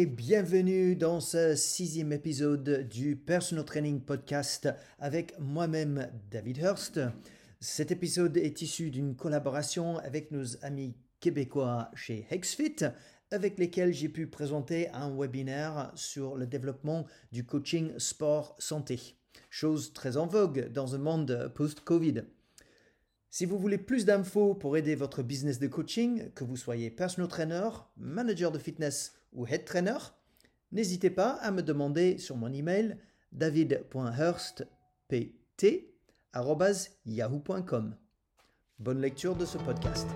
et bienvenue dans ce sixième épisode du Personal Training Podcast avec moi-même David Hurst. Cet épisode est issu d'une collaboration avec nos amis québécois chez Hexfit avec lesquels j'ai pu présenter un webinaire sur le développement du coaching sport santé, chose très en vogue dans un monde post-Covid. Si vous voulez plus d'infos pour aider votre business de coaching, que vous soyez personal trainer, manager de fitness ou head trainer, n'hésitez pas à me demander sur mon email david.hurstpt@yahoo.com. Bonne lecture de ce podcast.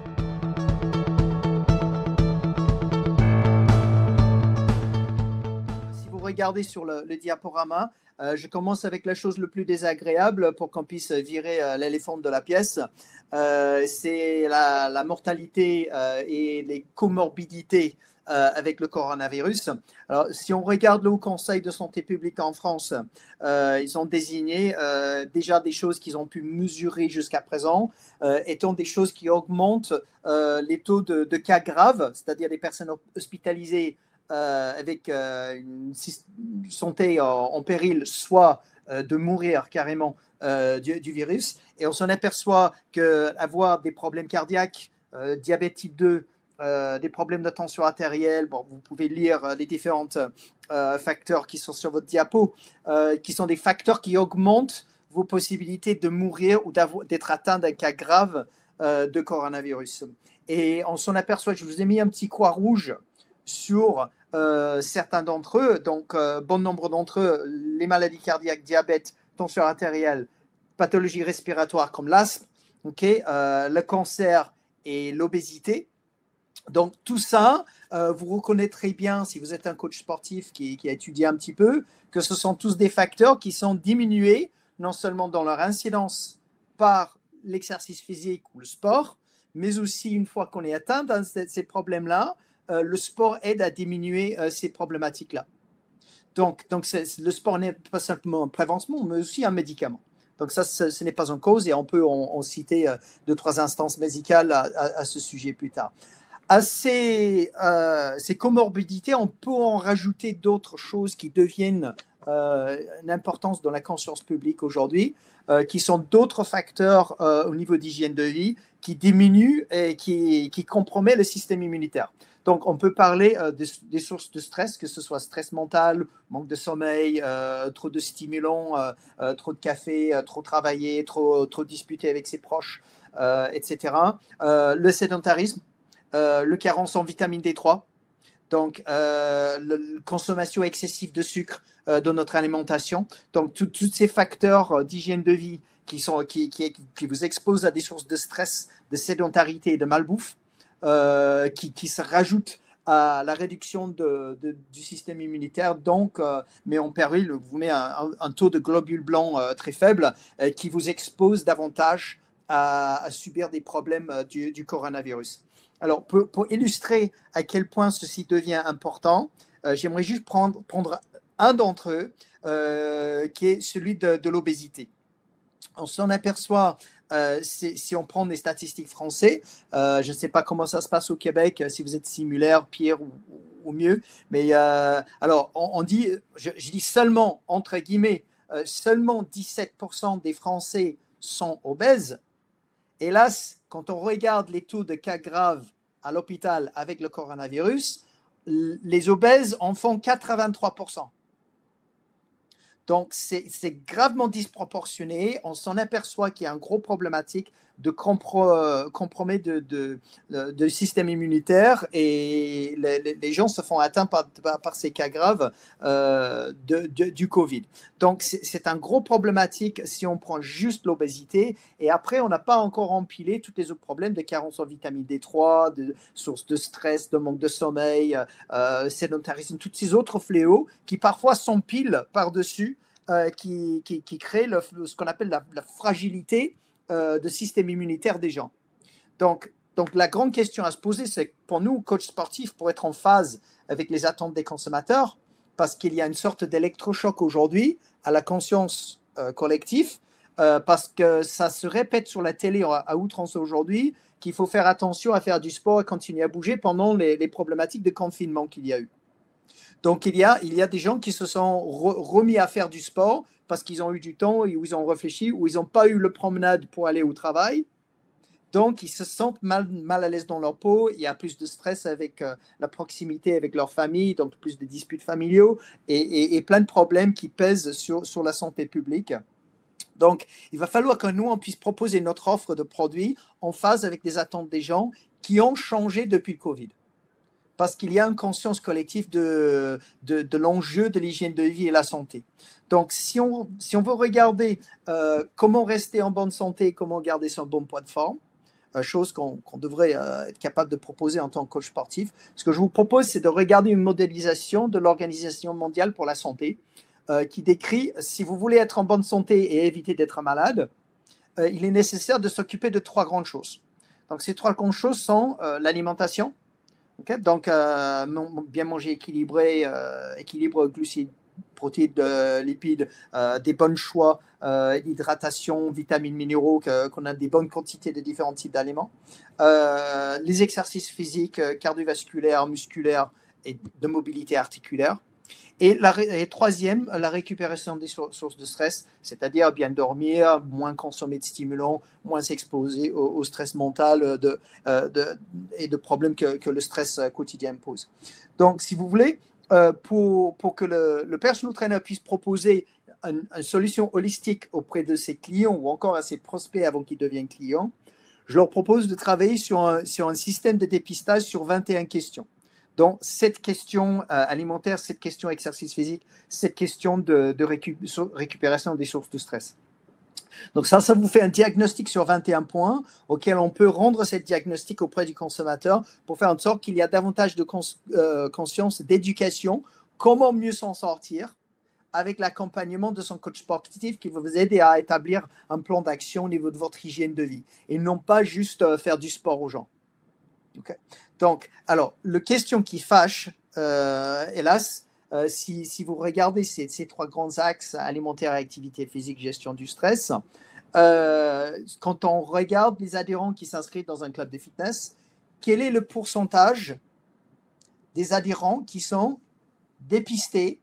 Si vous regardez sur le, diaporama, euh, je commence avec la chose le plus désagréable pour qu'on puisse virer euh, l'éléphant de la pièce. Euh, c'est la, mortalité et les comorbidités avec le coronavirus. Si on regarde le Haut Conseil de santé publique en France, ils ont désigné déjà des choses qu'ils ont pu mesurer jusqu'à présent, étant des choses qui augmentent les taux de, cas graves, c'est-à-dire des personnes hospitalisées euh, avec euh, une santé en, péril, soit euh, de mourir carrément du, virus. Et on s'en aperçoit qu'avoir des problèmes cardiaques, diabète type 2, des problèmes de tension artérielle, bon, vous pouvez lire les différents facteurs qui sont sur votre diapo, qui sont des facteurs qui augmentent vos possibilités de mourir ou d'être atteint d'un cas grave de coronavirus. Et on s'en aperçoit, je vous ai mis un petit croix rouge sur euh, certains d'entre eux, donc euh, bon nombre d'entre eux, les maladies cardiaques, diabète, tension artérielle, pathologies respiratoires comme l'asthme, euh, le cancer et l'obésité. Donc tout ça, vous reconnaîtrez bien, si vous êtes un coach sportif qui, a étudié un petit peu, que ce sont tous des facteurs qui sont diminués, non seulement dans leur incidence par l'exercice physique ou le sport, mais aussi une fois qu'on est atteint dans ces problèmes-là, euh, le sport aide à diminuer euh, ces problématiques-là. Donc, le sport n'est pas simplement un prévention, mais aussi un médicament. Donc ça, ce, n'est pas en cause et on peut en, citer euh, deux, trois instances médicales à, ce sujet plus tard. À ces, ces, comorbidités, on peut en rajouter d'autres choses qui deviennent une importance dans la conscience publique aujourd'hui, qui sont d'autres facteurs au niveau d'hygiène de vie qui diminuent et qui, qui compromettent le système immunitaire. Donc, on peut parler euh, des, sources de stress, que ce soit stress mental, manque de sommeil, euh, trop de stimulants, euh, trop de café, trop travailler, trop, trop disputer avec ses proches, etc. le sédentarisme, le carence en vitamine D3, donc la consommation excessive de sucre dans notre alimentation. Donc, tous ces facteurs d'hygiène de vie qui, vous exposent à des sources de stress, de sédentarité et de malbouffe. Euh, qui, se rajoute à la réduction du système immunitaire, donc euh, met en péril, vous met un, taux de globules blancs euh, très faible qui vous expose davantage à, subir des problèmes du, coronavirus. Alors, pour, illustrer à quel point ceci devient important, j'aimerais juste prendre, prendre un d'entre eux, qui est celui de, l'obésité. On s'en aperçoit euh, si on prend des statistiques français, euh, je ne sais pas comment ça se passe au Québec, euh, si vous êtes similaire, pire ou, mieux, mais alors on, dit, je, dis seulement, entre guillemets, seulement 17% des Français sont obèses. Hélas, quand on regarde les taux de cas graves à l'hôpital avec le coronavirus, les obèses en font 83%. Donc, c'est gravement disproportionné. On s'en aperçoit qu'il y a un gros problématique de euh, compromet de, de, système immunitaire et les, gens se font atteints par, par, ces cas graves euh, du Covid. Donc, c'est un gros problématique si on prend juste l'obésité et après, on n'a pas encore empilé tous les autres problèmes de carence en vitamine D3, de sources de stress, de manque de sommeil, euh, sédentarisme, tous ces autres fléaux qui parfois s'empilent par-dessus. Euh, qui, qui, qui, crée ce qu'on appelle la fragilité euh, de système immunitaire des gens. Donc, donc la grande question à se poser, c'est pour nous, coach sportifs, pour être en phase avec les attentes des consommateurs, parce qu'il y a une sorte d'électrochoc aujourd'hui à la conscience euh, collective, euh, parce que ça se répète sur la télé à, outrance aujourd'hui, qu'il faut faire attention à faire du sport et continuer à bouger pendant les, les problématiques de confinement qu'il y a eu. Donc, il y a, il y a des gens qui se sont remis à faire du sport parce qu'ils ont eu du temps, et où ils ont réfléchi, ou ils n'ont pas eu le promenade pour aller au travail. Donc, ils se sentent mal, mal à l'aise dans leur peau. Il y a plus de stress avec euh, la proximité avec leur famille, donc plus de disputes familiaux et, et, plein de problèmes qui pèsent sur, sur la santé publique. Donc, il va falloir que nous, on puisse proposer notre offre de produits en phase avec les attentes des gens qui ont changé depuis le Covid parce qu'il y a une conscience collective de, de, l'enjeu de l'hygiène de vie et la santé. Donc, si on, veut regarder euh, comment rester en bonne santé, comment garder son bon poids de forme, euh, chose qu'on devrait euh, être capable de proposer en tant que coach sportif, ce que je vous propose, c'est de regarder une modélisation de l'Organisation mondiale pour la santé qui décrit, si vous voulez être en bonne santé et éviter d'être malade, il est nécessaire de s'occuper de trois grandes choses. Donc, ces trois grandes choses sont l'alimentation, donc, bien manger équilibré, équilibre glucides, protéines, lipides, euh, des bons choix, hydratation, vitamines, minéraux, qu'on a des bonnes quantités de différents types d'aliments. les exercices physiques, cardiovasculaires, musculaires et de mobilité articulaire. Et, la, troisième, la récupération des sources de stress, c'est-à-dire bien dormir, moins consommer de stimulants, moins s'exposer au, stress mental de, euh, de, et de problèmes que, que, le stress quotidien pose. Donc, si vous voulez, euh, pour, que le, le personal trainer puisse proposer une, solution holistique auprès de ses clients ou encore à ses prospects avant qu'ils deviennent clients, je leur propose de travailler sur un, système de dépistage sur 21 questions. Donc, cette question euh, alimentaire, cette question exercice physique, cette question de, récupération des sources de stress. Donc ça, ça vous fait un diagnostic sur 21 points auquel on peut rendre ce diagnostic auprès du consommateur pour faire en sorte qu'il y a davantage de euh, conscience, d'éducation, comment mieux s'en sortir avec l'accompagnement de son coach sportif qui va vous aider à établir un plan d'action au niveau de votre hygiène de vie et non pas juste euh, faire du sport aux gens. Donc, alors, le question qui fâche, euh, hélas, euh, si, vous regardez ces, ces, trois grands axes, alimentaire, activité physique, gestion du stress, euh, quand on regarde les adhérents qui s'inscrivent dans un club de fitness, quel est le pourcentage des adhérents qui sont dépistés,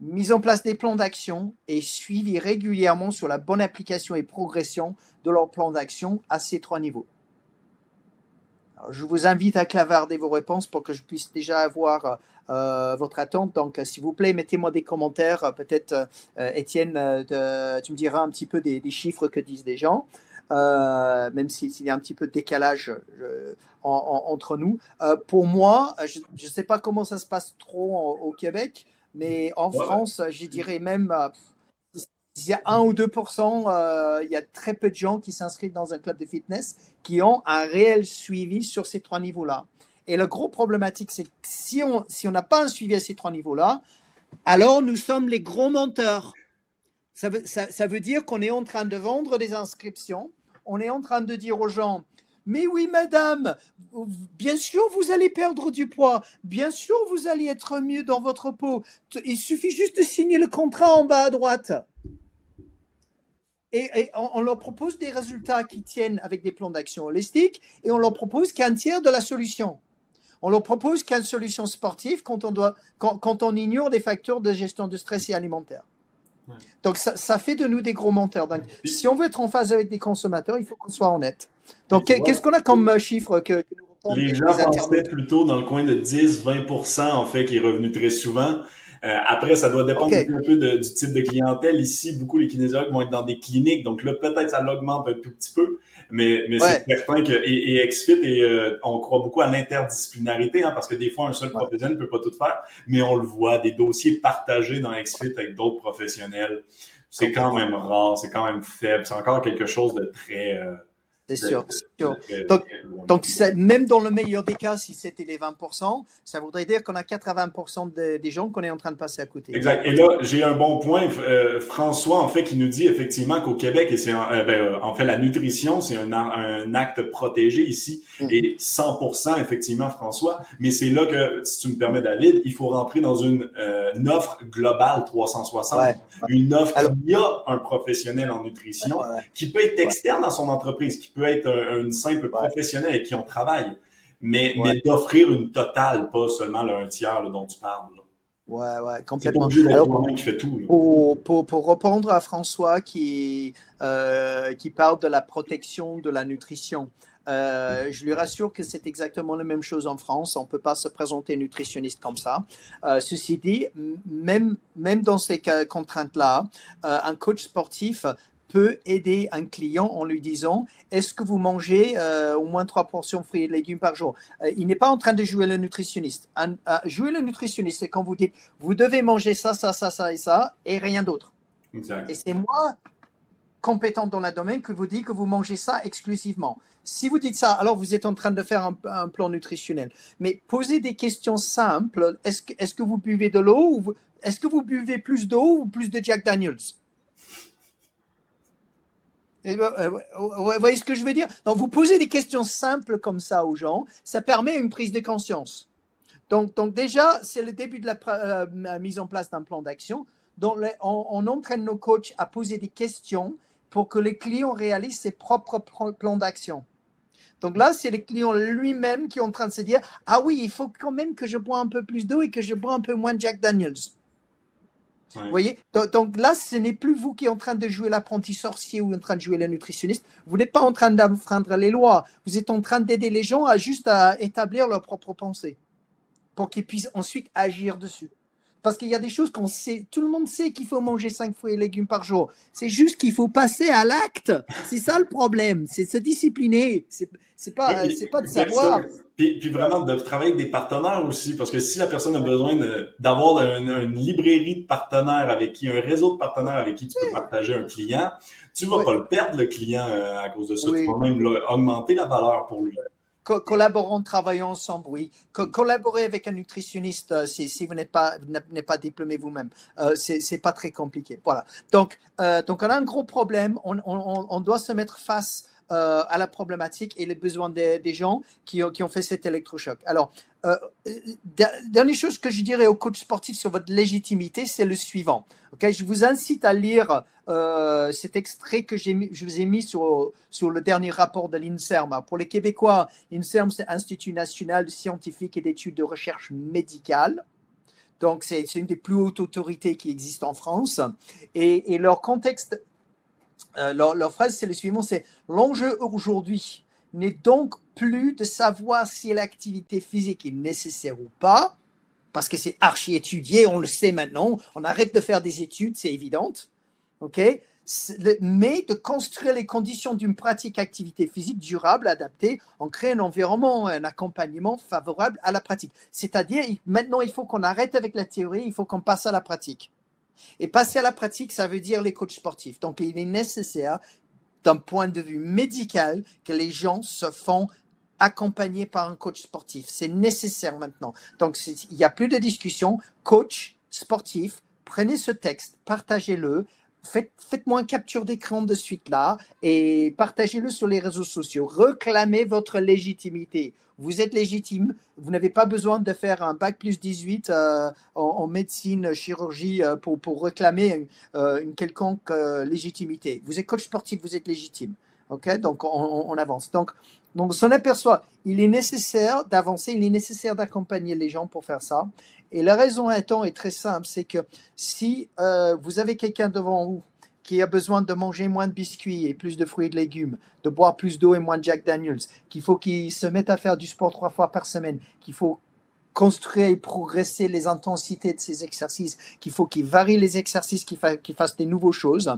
mis en place des plans d'action et suivis régulièrement sur la bonne application et progression de leur plan d'action à ces trois niveaux? Je vous invite à clavarder vos réponses pour que je puisse déjà avoir euh, votre attente. Donc, s'il vous plaît, mettez-moi des commentaires. Peut-être, euh, Étienne, euh, tu me diras un petit peu des, chiffres que disent des gens, même s'il y a un petit peu de décalage entre nous. pour moi, je ne sais pas comment ça se passe trop au, Québec, mais en France, je dirais même il y a 1 ou 2% euh, il y a très peu de gens qui s'inscrivent dans un club de fitness qui ont un réel suivi sur ces trois niveaux-là. Et le gros problématique, c'est que si on n'a pas un suivi à ces trois niveaux-là, alors nous sommes les gros menteurs. Ça veut dire qu'on est en train de vendre des inscriptions, on est en train de dire aux gens, mais oui, madame, bien sûr, vous allez perdre du poids. Bien sûr, vous allez être mieux dans votre peau. Il suffit juste de signer le contrat en bas à droite et, on, leur propose des résultats qui tiennent avec des plans d'action holistiques et on leur propose qu'un tiers de la solution. On leur propose qu'une solution sportive quand on, doit, quand, on ignore des facteurs de gestion de stress et alimentaire. Donc, ça, fait de nous des gros menteurs. Donc, si on veut être en phase avec des consommateurs, il faut qu'on soit honnête. Donc, qu'est-ce qu'on a comme euh, chiffre que, nous Les gens pensaient plutôt dans le coin de 10-20 en fait, qui est revenu très souvent. Euh, après, ça doit dépendre un peu du type de clientèle. Ici, beaucoup les kinésiologues vont être dans des cliniques, donc là, peut-être ça l'augmente un tout petit peu, mais, mais c'est certain que et, et XFIT, et, euh, on croit beaucoup à l'interdisciplinarité, hein, parce que des fois, un seul professionnel ne peut pas tout faire, mais on le voit, des dossiers partagés dans XFIT avec d'autres professionnels. C'est quand même rare, c'est quand même faible, c'est encore quelque chose de très. Euh, c'est sûr. Donc, donc même dans le meilleur des cas, si c'était les 20%, ça voudrait dire qu'on a 80% des gens qu'on est en train de passer à côté. Exact. Et là, j'ai un bon point, euh, François, en fait, qui nous dit effectivement qu'au Québec, et c'est euh, ben, euh, en fait la nutrition, c'est un, un, acte protégé ici, mm. et 100% effectivement, François. Mais c'est là que, si tu me permets, David, il faut rentrer dans une, offre globale 360, une offre qui a un professionnel en nutrition, qui peut être externe à son entreprise, qui peut être un, une simple professionnel avec qui on travaille. mais, mais d'offrir une totale, pas seulement un tiers dont tu parles. Ouais, ouais, complètement. Alors, qui fait tout, pour, pour, pour, répondre à François qui, euh, qui parle de la protection de la nutrition, euh, je lui rassure que c'est exactement la même chose en France. On ne peut pas se présenter nutritionniste comme ça. Euh, ceci dit, même, même dans ces contraintes-là, un coach sportif peut aider un client en lui disant est-ce que vous mangez au moins trois portions de fruits et légumes par jour? Il n'est pas en train de jouer le nutritionniste. jouer le nutritionniste, c'est quand vous dites vous devez manger ça, ça, ça, ça et ça, et rien d'autre. Et c'est moi, compétent dans le domaine, que vous dites que vous mangez ça exclusivement. Si vous dites ça, alors vous êtes en train de faire un, plan nutritionnel. Mais posez des questions simples. Est-ce que, est que vous buvez de l'eau ou est-ce que vous buvez plus d'eau ou plus de Jack Daniels? euh, vous voyez ce que je veux dire? Donc, vous posez des questions simples comme ça aux gens, ça permet une prise de conscience. Donc, donc déjà, c'est le début de la euh, mise en place d'un plan d'action. On, on, entraîne nos coachs à poser des questions pour que les clients réalisent ses propres plans d'action. Donc là, c'est le client lui-même qui est en train de se dire Ah oui, il faut quand même que je bois un peu plus d'eau et que je bois un peu moins de Jack Daniels. Vous voyez? Donc, là, ce n'est plus vous qui êtes en train de jouer l'apprenti sorcier ou en train de jouer le nutritionniste. Vous n'êtes pas en train d'enfreindre les lois. Vous êtes en train d'aider les gens à juste à établir leur propre pensée pour qu'ils puissent ensuite agir dessus. Parce qu'il y a des choses qu'on sait, tout le monde sait qu'il faut manger cinq fruits et légumes par jour. C'est juste qu'il faut passer à l'acte. C'est ça le problème, c'est se discipliner. C'est c'est pas, pas de savoir. Puis, puis, vraiment de travailler avec des partenaires aussi, parce que si la personne a besoin d'avoir une, librairie de partenaires avec qui, un réseau de partenaires avec qui tu peux partager un client, tu ne vas pas le perdre, le client, euh, à cause de ça. Tu vas même augmenter la valeur pour lui collaborons, travaillons ensemble, oui. collaborer avec un nutritionniste euh, si, si vous n'êtes pas, pas diplômé vous-même, euh, ce c'est pas très compliqué. Voilà. Donc, euh, donc, on a un gros problème. On, on, on doit se mettre face à la problématique et les besoins des, gens qui, qui, ont fait cet électrochoc. Alors, dernière chose que je dirais aux coachs sportifs sur votre légitimité, c'est le suivant. Ok, je vous incite à lire euh, cet extrait que je vous ai mis sur, sur le dernier rapport de l'INSERM. Pour les Québécois, l'INSERM, c'est Institut national scientifique et d'études de recherche médicale. Donc, c'est une des plus hautes autorités qui existent en France. Et, leur contexte, euh, leur, phrase, c'est le suivant, c'est l'enjeu aujourd'hui n'est donc plus de savoir si l'activité physique est nécessaire ou pas, parce que c'est archi étudié, on le sait maintenant, on arrête de faire des études, c'est évident. OK? Mais de construire les conditions d'une pratique activité physique durable, adaptée, en créant un environnement, un accompagnement favorable à la pratique. C'est-à-dire, maintenant, il faut qu'on arrête avec la théorie, il faut qu'on passe à la pratique. Et passer à la pratique, ça veut dire les coachs sportifs. Donc, il est nécessaire, d'un point de vue médical, que les gens se font accompagner par un coach sportif. C'est nécessaire maintenant. Donc, il n'y a plus de discussion. Coach sportif, prenez ce texte, partagez-le, faites-moi une capture d'écran de suite là et partagez-le sur les réseaux sociaux. Reclamez votre légitimité. Vous êtes légitime. Vous n'avez pas besoin de faire un bac plus 18 euh, en, médecine, chirurgie euh, pour, pour, réclamer euh, une quelconque légitimité. Vous êtes coach sportif, vous êtes légitime. OK? Donc, on, avance. Donc, donc, on s'en aperçoit. Il est nécessaire d'avancer, il est nécessaire d'accompagner les gens pour faire ça. Et la raison étant est très simple, c'est que si euh, vous avez quelqu'un devant vous qui a besoin de manger moins de biscuits et plus de fruits et de légumes, de boire plus d'eau et moins de Jack Daniels, qu'il faut qu'il se mette à faire du sport trois fois par semaine, qu'il faut construire et progresser les intensités de ces exercices, qu'il faut qu'il varie les exercices, qu'il fasse des nouvelles choses,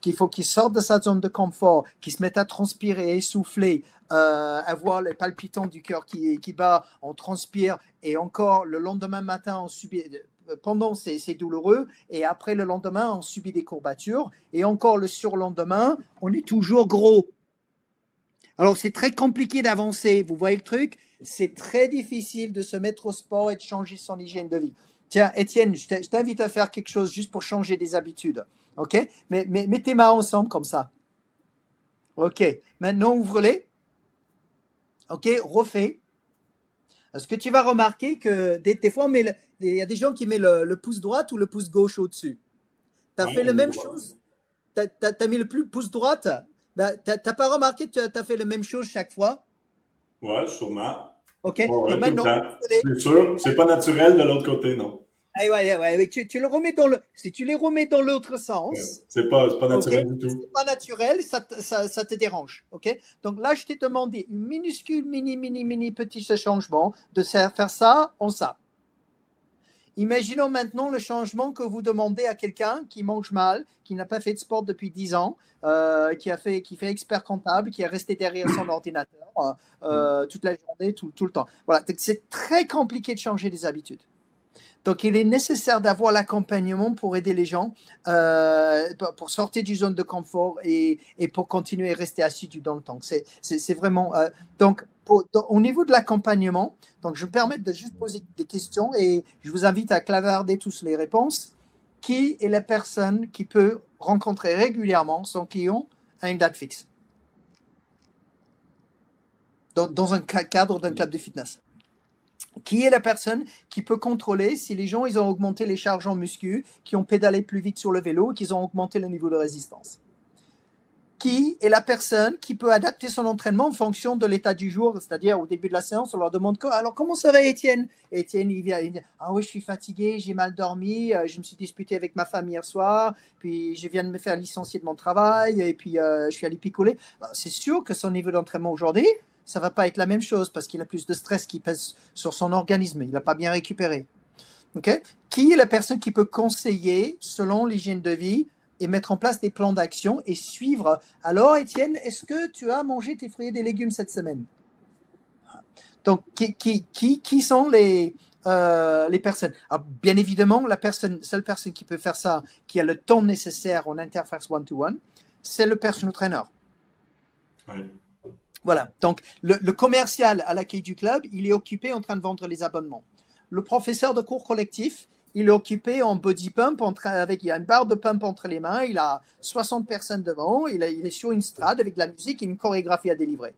qu'il faut qu'il sorte de sa zone de confort, qu'il se mette à transpirer, essouffler, euh, avoir les palpitants du cœur qui, qui bat, on transpire, et encore le lendemain matin, on subit, pendant c'est douloureux, et après le lendemain, on subit des courbatures, et encore le surlendemain, on est toujours gros. Alors c'est très compliqué d'avancer, vous voyez le truc? C'est très difficile de se mettre au sport et de changer son hygiène de vie. Tiens, Étienne, je t'invite à faire quelque chose juste pour changer des habitudes. OK? Mais, mais mets tes mains ensemble comme ça. OK. Maintenant, ouvre-les. OK, refais. Est-ce que tu vas remarquer que des, fois, il y a des gens qui mettent le, pouce droit ou le pouce gauche au-dessus? Tu as fait la même chose? Tu as, mis le pouce droite? Ben, Tu n'as pas remarqué que tu as fait la même chose chaque fois? Ouais, sûrement. OK? c'est sûr, c'est pas naturel de l'autre côté, non. Ah, ouais, ouais, tu, tu, le remets dans le, si tu les remets dans l'autre sens, c'est pas, pas naturel du tout. C'est pas naturel, ça, ça, ça, te dérange. ok? Donc là, je t'ai demandé une minuscule, mini, mini, mini petit changement de faire ça en ça. Imaginons maintenant le changement que vous demandez à quelqu'un qui mange mal, qui n'a pas fait de sport depuis 10 ans, euh, qui, a fait, qui fait expert comptable, qui est resté derrière son ordinateur euh, euh, toute la journée, tout, tout le temps. Voilà, c'est très compliqué de changer des habitudes. Donc, il est nécessaire d'avoir l'accompagnement pour aider les gens, pour sortir du zone de confort et, et, pour continuer à rester assidu dans le temps. C'est vraiment. donc, au niveau de l'accompagnement, donc je me permets de juste poser des questions et je vous invite à clavarder tous les réponses. Qui est la personne qui peut rencontrer régulièrement son client à une date fixe? Dans, un cadre d'un club de fitness qui est la personne qui peut contrôler si les gens ils ont augmenté les charges en muscu, qui ont pédalé plus vite sur le vélo, qu'ils ont augmenté le niveau de résistance? Qui est la personne qui peut adapter son entraînement en fonction de l'état du jour, c'est-à-dire au début de la séance, on leur demande alors comment ça va Étienne? Étienne il vient, ah oui je suis fatigué, j'ai mal dormi, euh, je me suis disputé avec ma femme hier soir, puis je viens de me faire licencier de mon travail et puis euh, je suis allé picoler. Bah, c'est sûr que son niveau d'entraînement aujourd'hui, ça va pas être la même chose parce qu'il a plus de stress qui pèse sur son organisme, il n'a pas bien récupéré. Ok? Qui est la personne qui peut conseiller selon l'hygiène de vie et mettre en place des plans d'action et suivre? Alors, Étienne, est-ce que tu as mangé tes fruits et des légumes cette semaine? Donc, qui, qui, qui, qui sont les, euh, les personnes? Bien évidemment, la personne, seule personne qui peut faire ça, qui a le temps nécessaire en interface one-to-one, c'est le personal trainer. Voilà. Donc, le, le commercial à l'accueil du club, il est occupé en train de vendre les abonnements. Le professeur de cours collectif, il est occupé en body pump, avec, il a une barre de pump entre les mains, il a 60 personnes devant, il, est sur une strade avec de la musique et une chorégraphie à délivrer.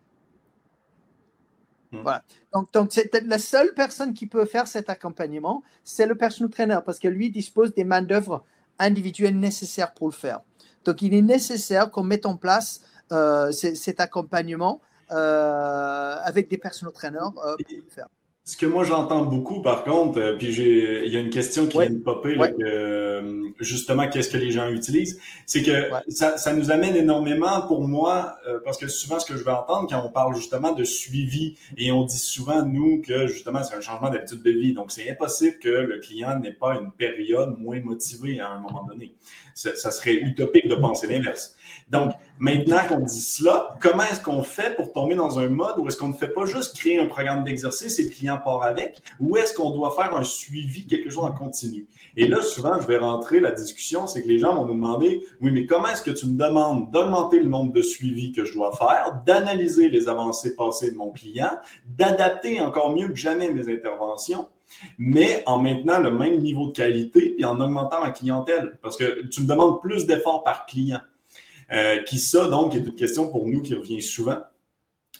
Hmm. Voilà. Donc, donc c'est la seule personne qui peut faire cet accompagnement, c'est le personal trainer, parce que lui dispose des main-d'œuvre individuelles nécessaires pour le faire. Donc, il est nécessaire qu'on mette en place euh, cet accompagnement avec des personal trainers euh, pour le faire. Ce que moi j'entends beaucoup, par contre, euh, puis il y a une question qui vient de popper, euh, justement, qu'est-ce que les gens utilisent, c'est que ça, ça, nous amène énormément pour moi, euh, parce que souvent ce que je vais entendre quand on parle justement de suivi, et on dit souvent, nous, que justement c'est un changement d'habitude de vie, donc c'est impossible que le client n'ait pas une période moins motivée à un moment donné. Ça, ça serait utopique de penser l'inverse. Donc, maintenant qu'on dit cela, comment est-ce qu'on fait pour tomber dans un mode où est-ce qu'on ne fait pas juste créer un programme d'exercice et le client part avec, ou est-ce qu'on doit faire un suivi, quelque chose en continu? Et là, souvent, je vais rentrer la discussion, c'est que les gens vont nous demander, oui, mais comment est-ce que tu me demandes d'augmenter le nombre de suivis que je dois faire, d'analyser les avancées passées de mon client, d'adapter encore mieux que jamais mes interventions? mais en maintenant le même niveau de qualité et en augmentant ma clientèle. Parce que tu me demandes plus d'efforts par client. Euh, qui ça, donc, est une question pour nous qui revient souvent.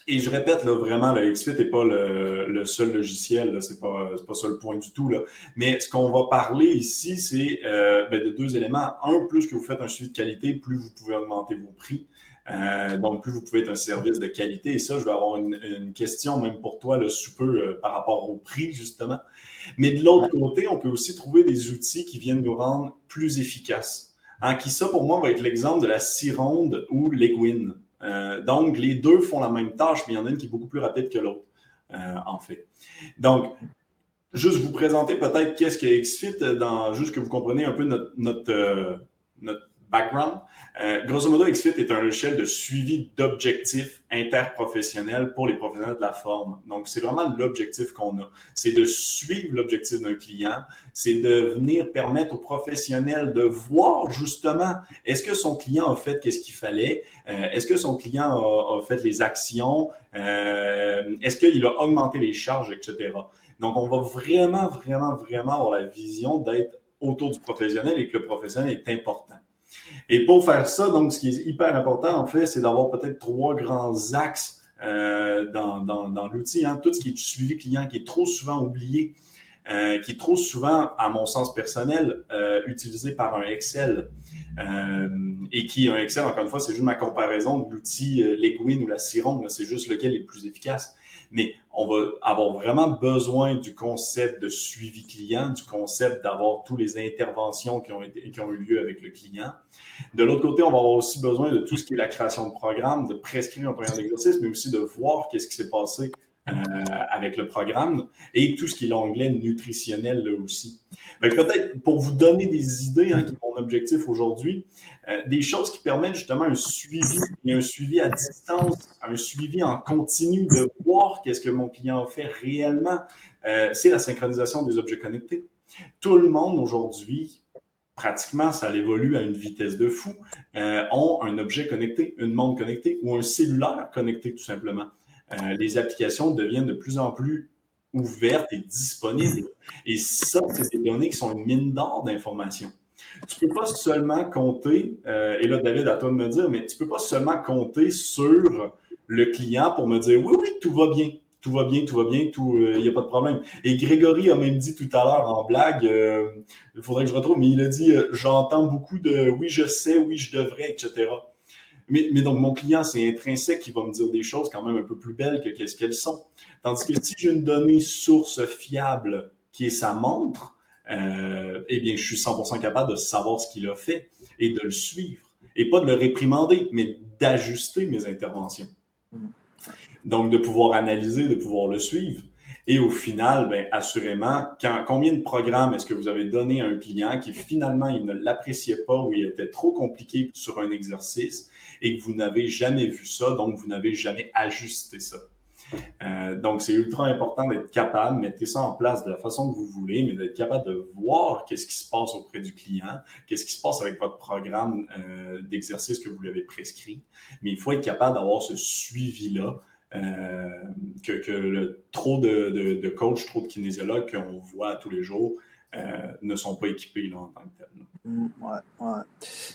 Et je répète, là, vraiment, le XFIT n'est pas le, seul logiciel, ce n'est pas, pas ça le point du tout. Là. Mais ce qu'on va parler ici, c'est euh, ben, de deux éléments. Un, plus que vous faites un suivi de qualité, plus vous pouvez augmenter vos prix. Euh, donc, plus vous pouvez être un service de qualité. Et ça, je vais avoir une, question même pour toi, le sous peu, par rapport au prix, justement. Mais de l'autre côté, on peut aussi trouver des outils qui viennent nous rendre plus efficaces. En qui ça, pour moi, va être l'exemple de la Cironde ou l'Eguin. Euh, donc, les deux font la même tâche, mais il y en a une qui est beaucoup plus rapide que l'autre, euh, en fait. Donc, juste vous présenter peut-être qu'est-ce que XFIT, dans, juste que vous compreniez un peu notre, notre, euh, notre background. Euh, grosso modo, XFIT est un logiciel de suivi d'objectifs interprofessionnels pour les professionnels de la forme. Donc, c'est vraiment l'objectif qu'on a. C'est de suivre l'objectif d'un client, c'est de venir permettre aux professionnels de voir justement est-ce que son client a fait qu'est-ce qu'il fallait, euh, est-ce que son client a, fait les actions, euh, est-ce qu'il a augmenté les charges, etc. Donc, on va vraiment, vraiment, vraiment avoir la vision d'être autour du professionnel et que le professionnel est important. Et pour faire ça, donc, ce qui est hyper important, en fait, c'est d'avoir peut-être trois grands axes euh, dans, l'outil. Hein. Tout ce qui est suivi client, qui est trop souvent oublié, euh, qui est trop souvent, à mon sens personnel, euh, utilisé par un Excel. et qui, un Excel, encore une fois, c'est juste ma comparaison de l'outil Leguin ou la Ciron, c'est juste lequel est le plus efficace. Mais on va avoir vraiment besoin du concept de suivi client, du concept d'avoir toutes les interventions qui ont, eu lieu avec le client. De l'autre côté, on va avoir aussi besoin de tout ce qui est la création de programme, de prescrire un programme d'exercice, mais aussi de voir qu'est-ce qui s'est passé euh, avec le programme et tout ce qui est l'onglet nutritionnel là aussi. Peut-être pour vous donner des idées, hein, qui est mon objectif aujourd'hui, euh, des choses qui permettent justement un suivi un suivi à distance, un suivi en continu, de voir qu'est-ce que mon client fait réellement, euh, c'est la synchronisation des objets connectés. Tout le monde aujourd'hui, pratiquement, ça évolue à une vitesse de fou, ont un objet connecté, une montre connectée ou un cellulaire connecté tout simplement. Euh, les applications deviennent de plus en plus ouvertes et disponibles. Et ça, c'est des données qui sont une mine d'or d'informations. Tu ne peux pas seulement compter, euh, et là, David, à toi de me dire, mais tu ne peux pas seulement compter sur le client pour me dire oui, oui, tout va bien, tout va bien, tout va bien, tout, il euh, n'y a pas de problème. Et Grégory a même dit tout à l'heure en blague, il faudrait que je retrouve, mais il a dit j'entends beaucoup de oui, je sais, oui, je devrais, etc. Mais, donc, mon client, c'est intrinsèque qui va me dire des choses quand même un peu plus belles que qu'est-ce qu'elles sont. Tandis que si j'ai une donnée source fiable qui est sa montre, euh, eh bien, je suis 100% capable de savoir ce qu'il a fait et de le suivre. Et pas de le réprimander, mais d'ajuster mes interventions. Donc, de pouvoir analyser, de pouvoir le suivre. Et au final, bien, assurément, combien de programmes est-ce que vous avez donné à un client qui finalement, il ne l'appréciait pas ou il était trop compliqué sur un exercice et que vous n'avez jamais vu ça, donc vous n'avez jamais ajusté ça? Euh, donc, c'est ultra important d'être capable, mettez ça en place de la façon que vous voulez, mais d'être capable de voir qu'est-ce qui se passe auprès du client, qu'est-ce qui se passe avec votre programme euh, d'exercice que vous lui avez prescrit. Mais il faut être capable d'avoir ce suivi-là. Euh, que, le, trop de, de, coachs, trop de kinésiologues qu'on voit tous les jours ne sont pas équipés là, en tant que tel. Mm,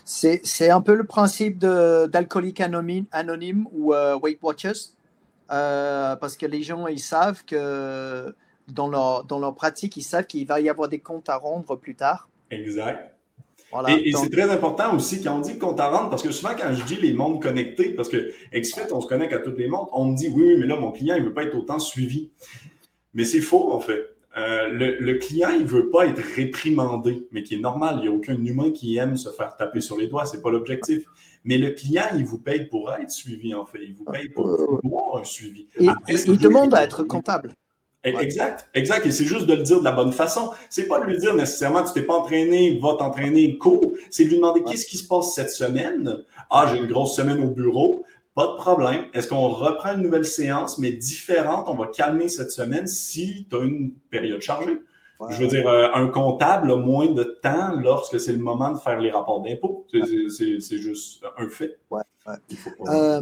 c'est un peu le principe d'alcoolique anonyme, anonyme, ou Weight Watchers, euh, parce que les gens, ils savent que dans leur, dans leur pratique, ils savent qu'il va y avoir des comptes à rendre plus tard. Exact. et, c'est très important aussi quand on dit compte à rendre, parce que souvent quand je dis les mondes connectés, parce que XFIT, on se connecte à toutes les mondes, on me dit oui, oui, mais là, mon client, il ne veut pas être autant suivi. Mais c'est faux, en fait. Euh, le, client, il ne veut pas être réprimandé, mais qui est normal. Il n'y a aucun humain qui aime se faire taper sur les doigts. Ce n'est pas l'objectif. Mais le client, il vous paye pour être suivi, en fait. Il vous paye pour avoir un suivi. Et, il demande à être comptable. Eh, exact, exact. Et c'est juste de le dire de la bonne façon. C'est pas de lui dire nécessairement tu t'es pas entraîné, va t'entraîner, cours. C'est de lui demander qu'est-ce qui se passe cette semaine? Ah, j'ai une grosse semaine au bureau. Pas de problème. Est-ce qu'on reprend une nouvelle séance, mais différente? On va calmer cette semaine si tu as une période chargée. Je veux dire, euh, un comptable a moins de temps lorsque c'est le moment de faire les rapports d'impôts. C'est juste un fait. Ouais, euh,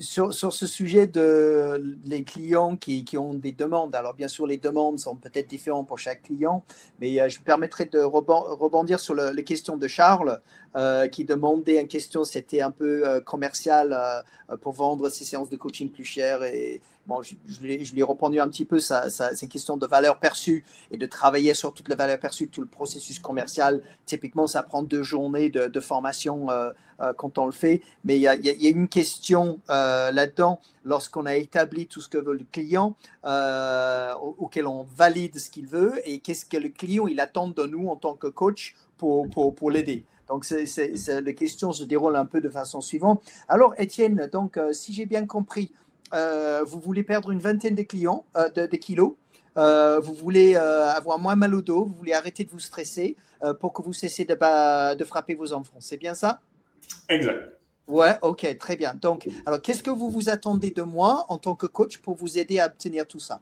sur, sur, ce sujet de les clients qui, qui, ont des demandes, alors bien sûr, les demandes sont peut-être différentes pour chaque client, mais euh, je me permettrai de rebondir sur les questions de Charles. Euh, qui demandait une question, c'était un peu euh, commercial euh, pour vendre ses séances de coaching plus chères. Et bon, je, lui, ai répondu un petit peu, ça, ça c'est une question de valeur perçue et de travailler sur toute la valeur perçue, tout le processus commercial. Typiquement, ça prend deux journées de, formation quand on le fait. Mais il y a, y a, une question là-dedans, lorsqu'on a établi tout ce que veut le client, auquel on valide ce qu'il veut et qu'est-ce que le client il attend de nous en tant que coach pour, pour, pour l'aider. Donc, les questions se déroulent un peu de façon suivante. Alors, Étienne, donc, euh, si j'ai bien compris, euh, vous voulez perdre une vingtaine de, clients, euh, de, kilos, vous voulez avoir moins mal au dos, vous voulez arrêter de vous stresser pour que vous cessiez de, de frapper vos enfants. C'est bien ça? Exact. Ouais, ok, très bien. Donc, alors, qu'est-ce que vous vous attendez de moi en tant que coach pour vous aider à obtenir tout ça?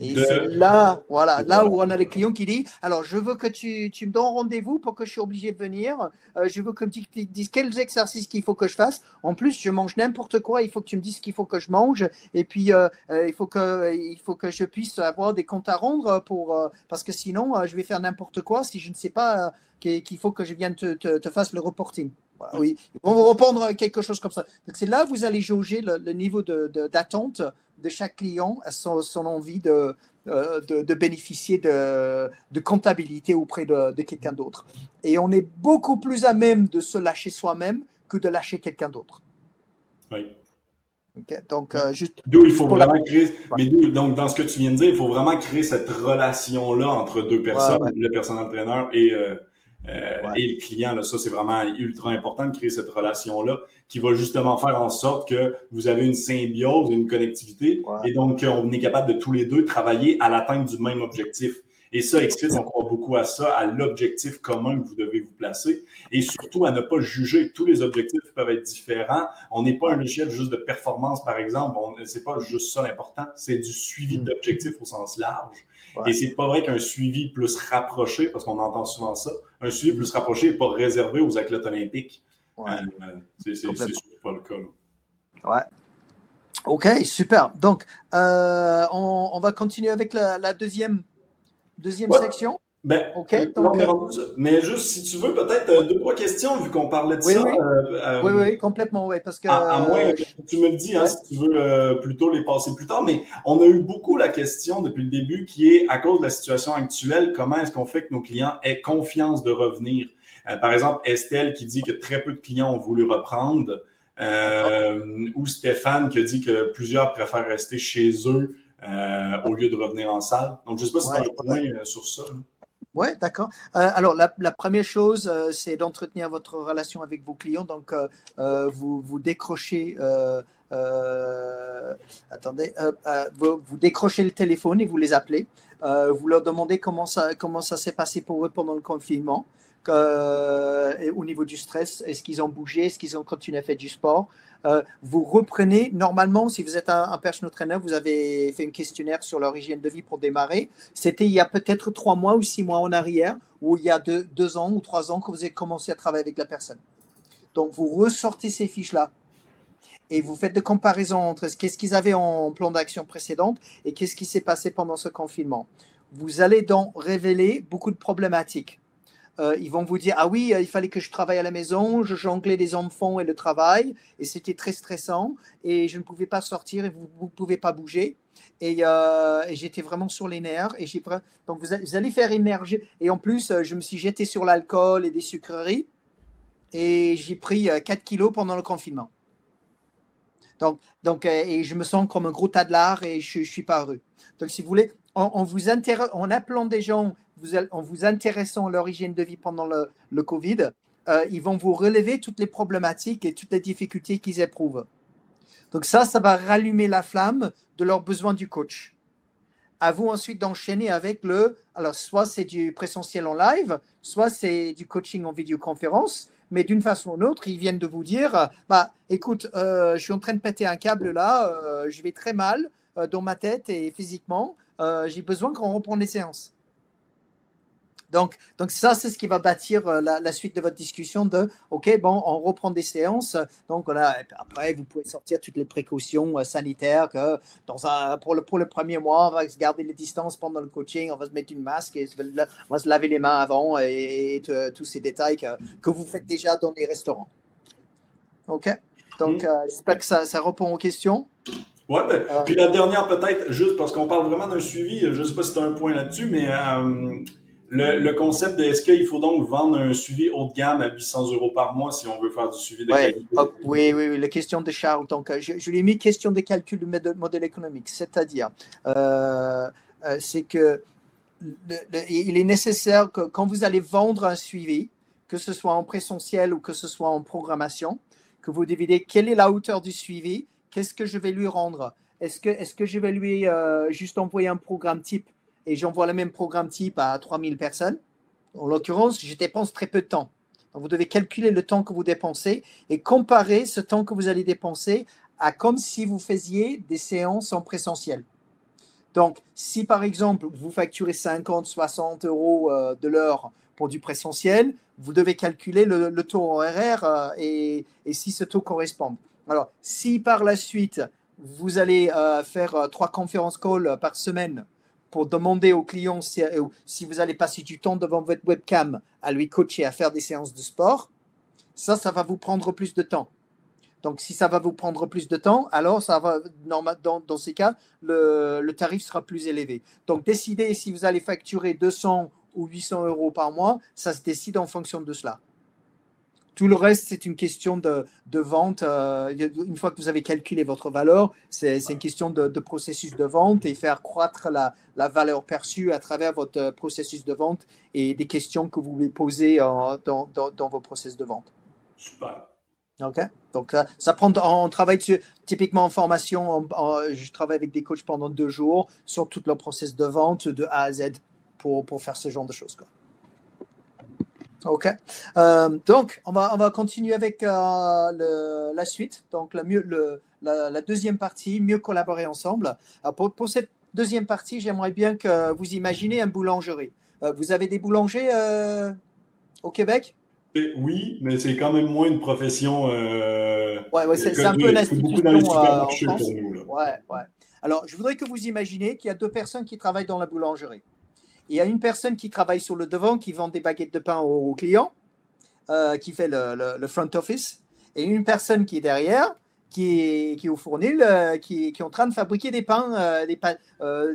Et c'est là, voilà, là où on a le client qui dit Alors, je veux que tu, tu me donnes rendez-vous pour que je suis obligé de venir. Euh, je veux que tu me dises quels exercices qu'il faut que je fasse. En plus, je mange n'importe quoi. Il faut que tu me dises ce qu'il faut que je mange. Et puis, euh, euh, il, faut que, il faut que je puisse avoir des comptes à rendre pour, parce que sinon, je vais faire n'importe quoi si je ne sais pas qu'il faut que je vienne te, te, te fasse le reporting. oui, on va reprendre quelque chose comme ça. c'est là où vous allez jauger le, le niveau d'attente de, de chaque client a son, envie de, euh, de, bénéficier de, de, comptabilité auprès de, quelqu'un d'autre. Et on est beaucoup plus à même de se lâcher soi-même que de lâcher quelqu'un d'autre. Oui. Donc, euh, juste. D'où il faut vraiment créer. Mais donc, dans ce que tu viens de dire, il faut vraiment créer cette relation-là entre deux personnes, le personnel entraîneur et, euh, euh, et le client. Là. Ça, c'est vraiment ultra important de créer cette relation-là qui va justement faire en sorte que vous avez une symbiose, une connectivité, et donc on est capable de tous les deux travailler à l'atteinte du même objectif. Et ça, Expit, on croit beaucoup à ça, à l'objectif commun que vous devez vous placer et surtout à ne pas juger. Tous les objectifs peuvent être différents. On n'est pas un logiciel juste de performance, par exemple. Ce n'est pas juste ça l'important. C'est du suivi mm. d'objectifs au sens large. Et c'est pas vrai qu'un suivi plus rapproché, parce qu'on entend souvent ça, un suivi plus rapproché n'est pas réservé aux athlètes olympiques. Ouais. Euh, c'est pas le cas. Ouais. OK, super. Donc, euh, on, va continuer avec la deuxième Deuxième section? Ben, OK. Euh, mais juste, si tu veux, peut-être euh, deux, trois questions, vu qu'on parlait de ça. Euh, oui. oui, complètement, oui. Parce que, à, moins que tu me le dis, hein, si tu veux plutôt les passer plus tard. Mais on a eu beaucoup la question depuis le début qui est, à cause de la situation actuelle, comment est-ce qu'on fait que nos clients aient confiance de revenir? par exemple, Estelle qui dit que très peu de clients ont voulu reprendre. ou Stéphane qui a dit que plusieurs préfèrent rester chez eux euh, au lieu de revenir en salle. Donc, je ne sais pas si tu as un point euh, sur ça. Oui, d'accord. Euh, alors, la, première chose, c'est d'entretenir votre relation avec vos clients. Donc, vous, vous décrochez, attendez, vous, vous, décrochez le téléphone et vous les appelez. vous leur demandez comment ça, comment ça s'est passé pour eux pendant le confinement. au niveau du stress, est-ce qu'ils ont bougé, est-ce qu'ils ont continué à faire du sport euh, vous reprenez, normalement, si vous êtes un, un, personal trainer, vous avez fait un questionnaire sur leur de vie pour démarrer. C'était il y a peut-être trois mois ou six mois en arrière, ou il y a deux, deux, ans ou trois ans que vous avez commencé à travailler avec la personne. Donc, vous ressortez ces fiches-là et vous faites des comparaisons entre ce qu'est-ce qu'ils avaient en plan d'action précédente et qu'est-ce qui s'est passé pendant ce confinement. Vous allez donc révéler beaucoup de problématiques. Euh, ils vont vous dire ah oui, euh, il fallait que je travaille à la maison, je jonglais les enfants et le travail, et c'était très stressant, et je ne pouvais pas sortir et vous ne pouvez pas bouger. Euh, et, j'étais vraiment sur les nerfs. Et donc vous, allez faire émerger. Et en plus, je me suis jeté sur l'alcool et des sucreries, et j'ai pris 4 kilos pendant le confinement. Donc, donc et je me sens comme un gros tas de lard et je ne suis pas heureux. Donc, si vous voulez, en, vous en appelant des gens en vous intéressant à leur hygiène de vie pendant le, Covid, euh, ils vont vous relever toutes les problématiques et toutes les difficultés qu'ils éprouvent. Donc ça, ça va rallumer la flamme de leurs besoins du coach. À vous ensuite d'enchaîner avec le, alors soit c'est du présentiel en live, soit c'est du coaching en vidéoconférence, mais d'une façon ou d'une autre, ils viennent de vous dire, bah écoute, euh, je suis en train de péter un câble là, euh, je vais très mal dans ma tête et physiquement, j'ai besoin qu'on reprenne les séances. Donc, donc ça, c'est ce qui va bâtir euh, la, suite de votre discussion de, OK, bon, on reprend des séances. Donc, voilà, après, vous pouvez sortir toutes les précautions euh, sanitaires que dans un, pour, le, pour le premier mois, on va garder les distances pendant le coaching, on va se mettre une masque, et on va se laver les mains avant et, tous ces détails que, vous faites déjà dans les restaurants. OK? Donc, mm. euh, j'espère que ça, ça répond aux questions. Oui, ben, puis la dernière peut-être, juste parce qu'on parle vraiment d'un suivi, je ne sais pas si tu as un point là-dessus, mais le, concept de est-ce qu'il faut donc vendre un suivi haut de gamme à 800 euros par mois si on veut faire du suivi de qualité? Oh, oui, oui, oui, la question de Charles. Donc, euh, je, lui ai mis question de calcul du modèle économique, c'est-à-dire, euh, euh, c'est que il est nécessaire que quand vous allez vendre un suivi, que ce soit en présentiel ou que ce soit en programmation, que vous dividez quelle est la hauteur du suivi, qu'est-ce que je vais lui rendre? Est-ce que, est que je vais lui juste envoyer un programme type et j'envoie le même programme type à 3000 personnes, en l'occurrence, je dépense très peu de temps. Vous devez calculer le temps que vous dépensez et comparer ce temps que vous allez dépenser à comme si vous faisiez des séances en présentiel. Donc, si par exemple, vous facturez 50, 60 euros euh, de l'heure pour du présentiel, vous devez calculer le, taux horaire euh, et, si ce taux correspond. Alors, si par la suite, vous allez euh, faire trois conférences call par semaine pour demander au client si, euh, si, vous allez passer du temps devant votre webcam à lui coacher, à faire des séances de sport, ça, ça va vous prendre plus de temps. Donc, si ça va vous prendre plus de temps, alors ça va, dans, dans ces cas, le, le, tarif sera plus élevé. Donc, décidez si vous allez facturer 200 ou 800 euros par mois, ça se décide en fonction de cela. Tout le reste, c'est une question de, vente. Euh, une fois que vous avez calculé votre valeur, c'est une question de, processus de vente et faire croître la, valeur perçue à travers votre processus de vente et des questions que vous voulez poser dans, dans, vos processus de vente. Super. OK. Donc, ça prend, on travaille typiquement en formation. je travaille avec des coachs pendant deux jours sur tout le processus de vente de A à Z pour, pour faire ce genre de choses. Quoi. OK. Euh, donc, on va, on va continuer avec euh, la suite. Donc, la, mieux, le, la, deuxième partie, mieux collaborer ensemble. pour, pour, cette deuxième partie, j'aimerais bien que vous imaginez un boulangerie. Euh, vous avez des boulangers au Québec? Oui, mais c'est quand même moins une profession. ouais, ouais c'est un peu une institution en France. Ouais, ouais. Alors, je voudrais que vous imaginez qu'il y a deux personnes qui travaillent dans la boulangerie. Il y a une personne qui travaille sur le devant, qui vend des baguettes de pain aux, clients, euh, qui fait le, front office, et une personne qui est derrière, qui est, au fournil, euh, qui, est en train de fabriquer des pains, euh,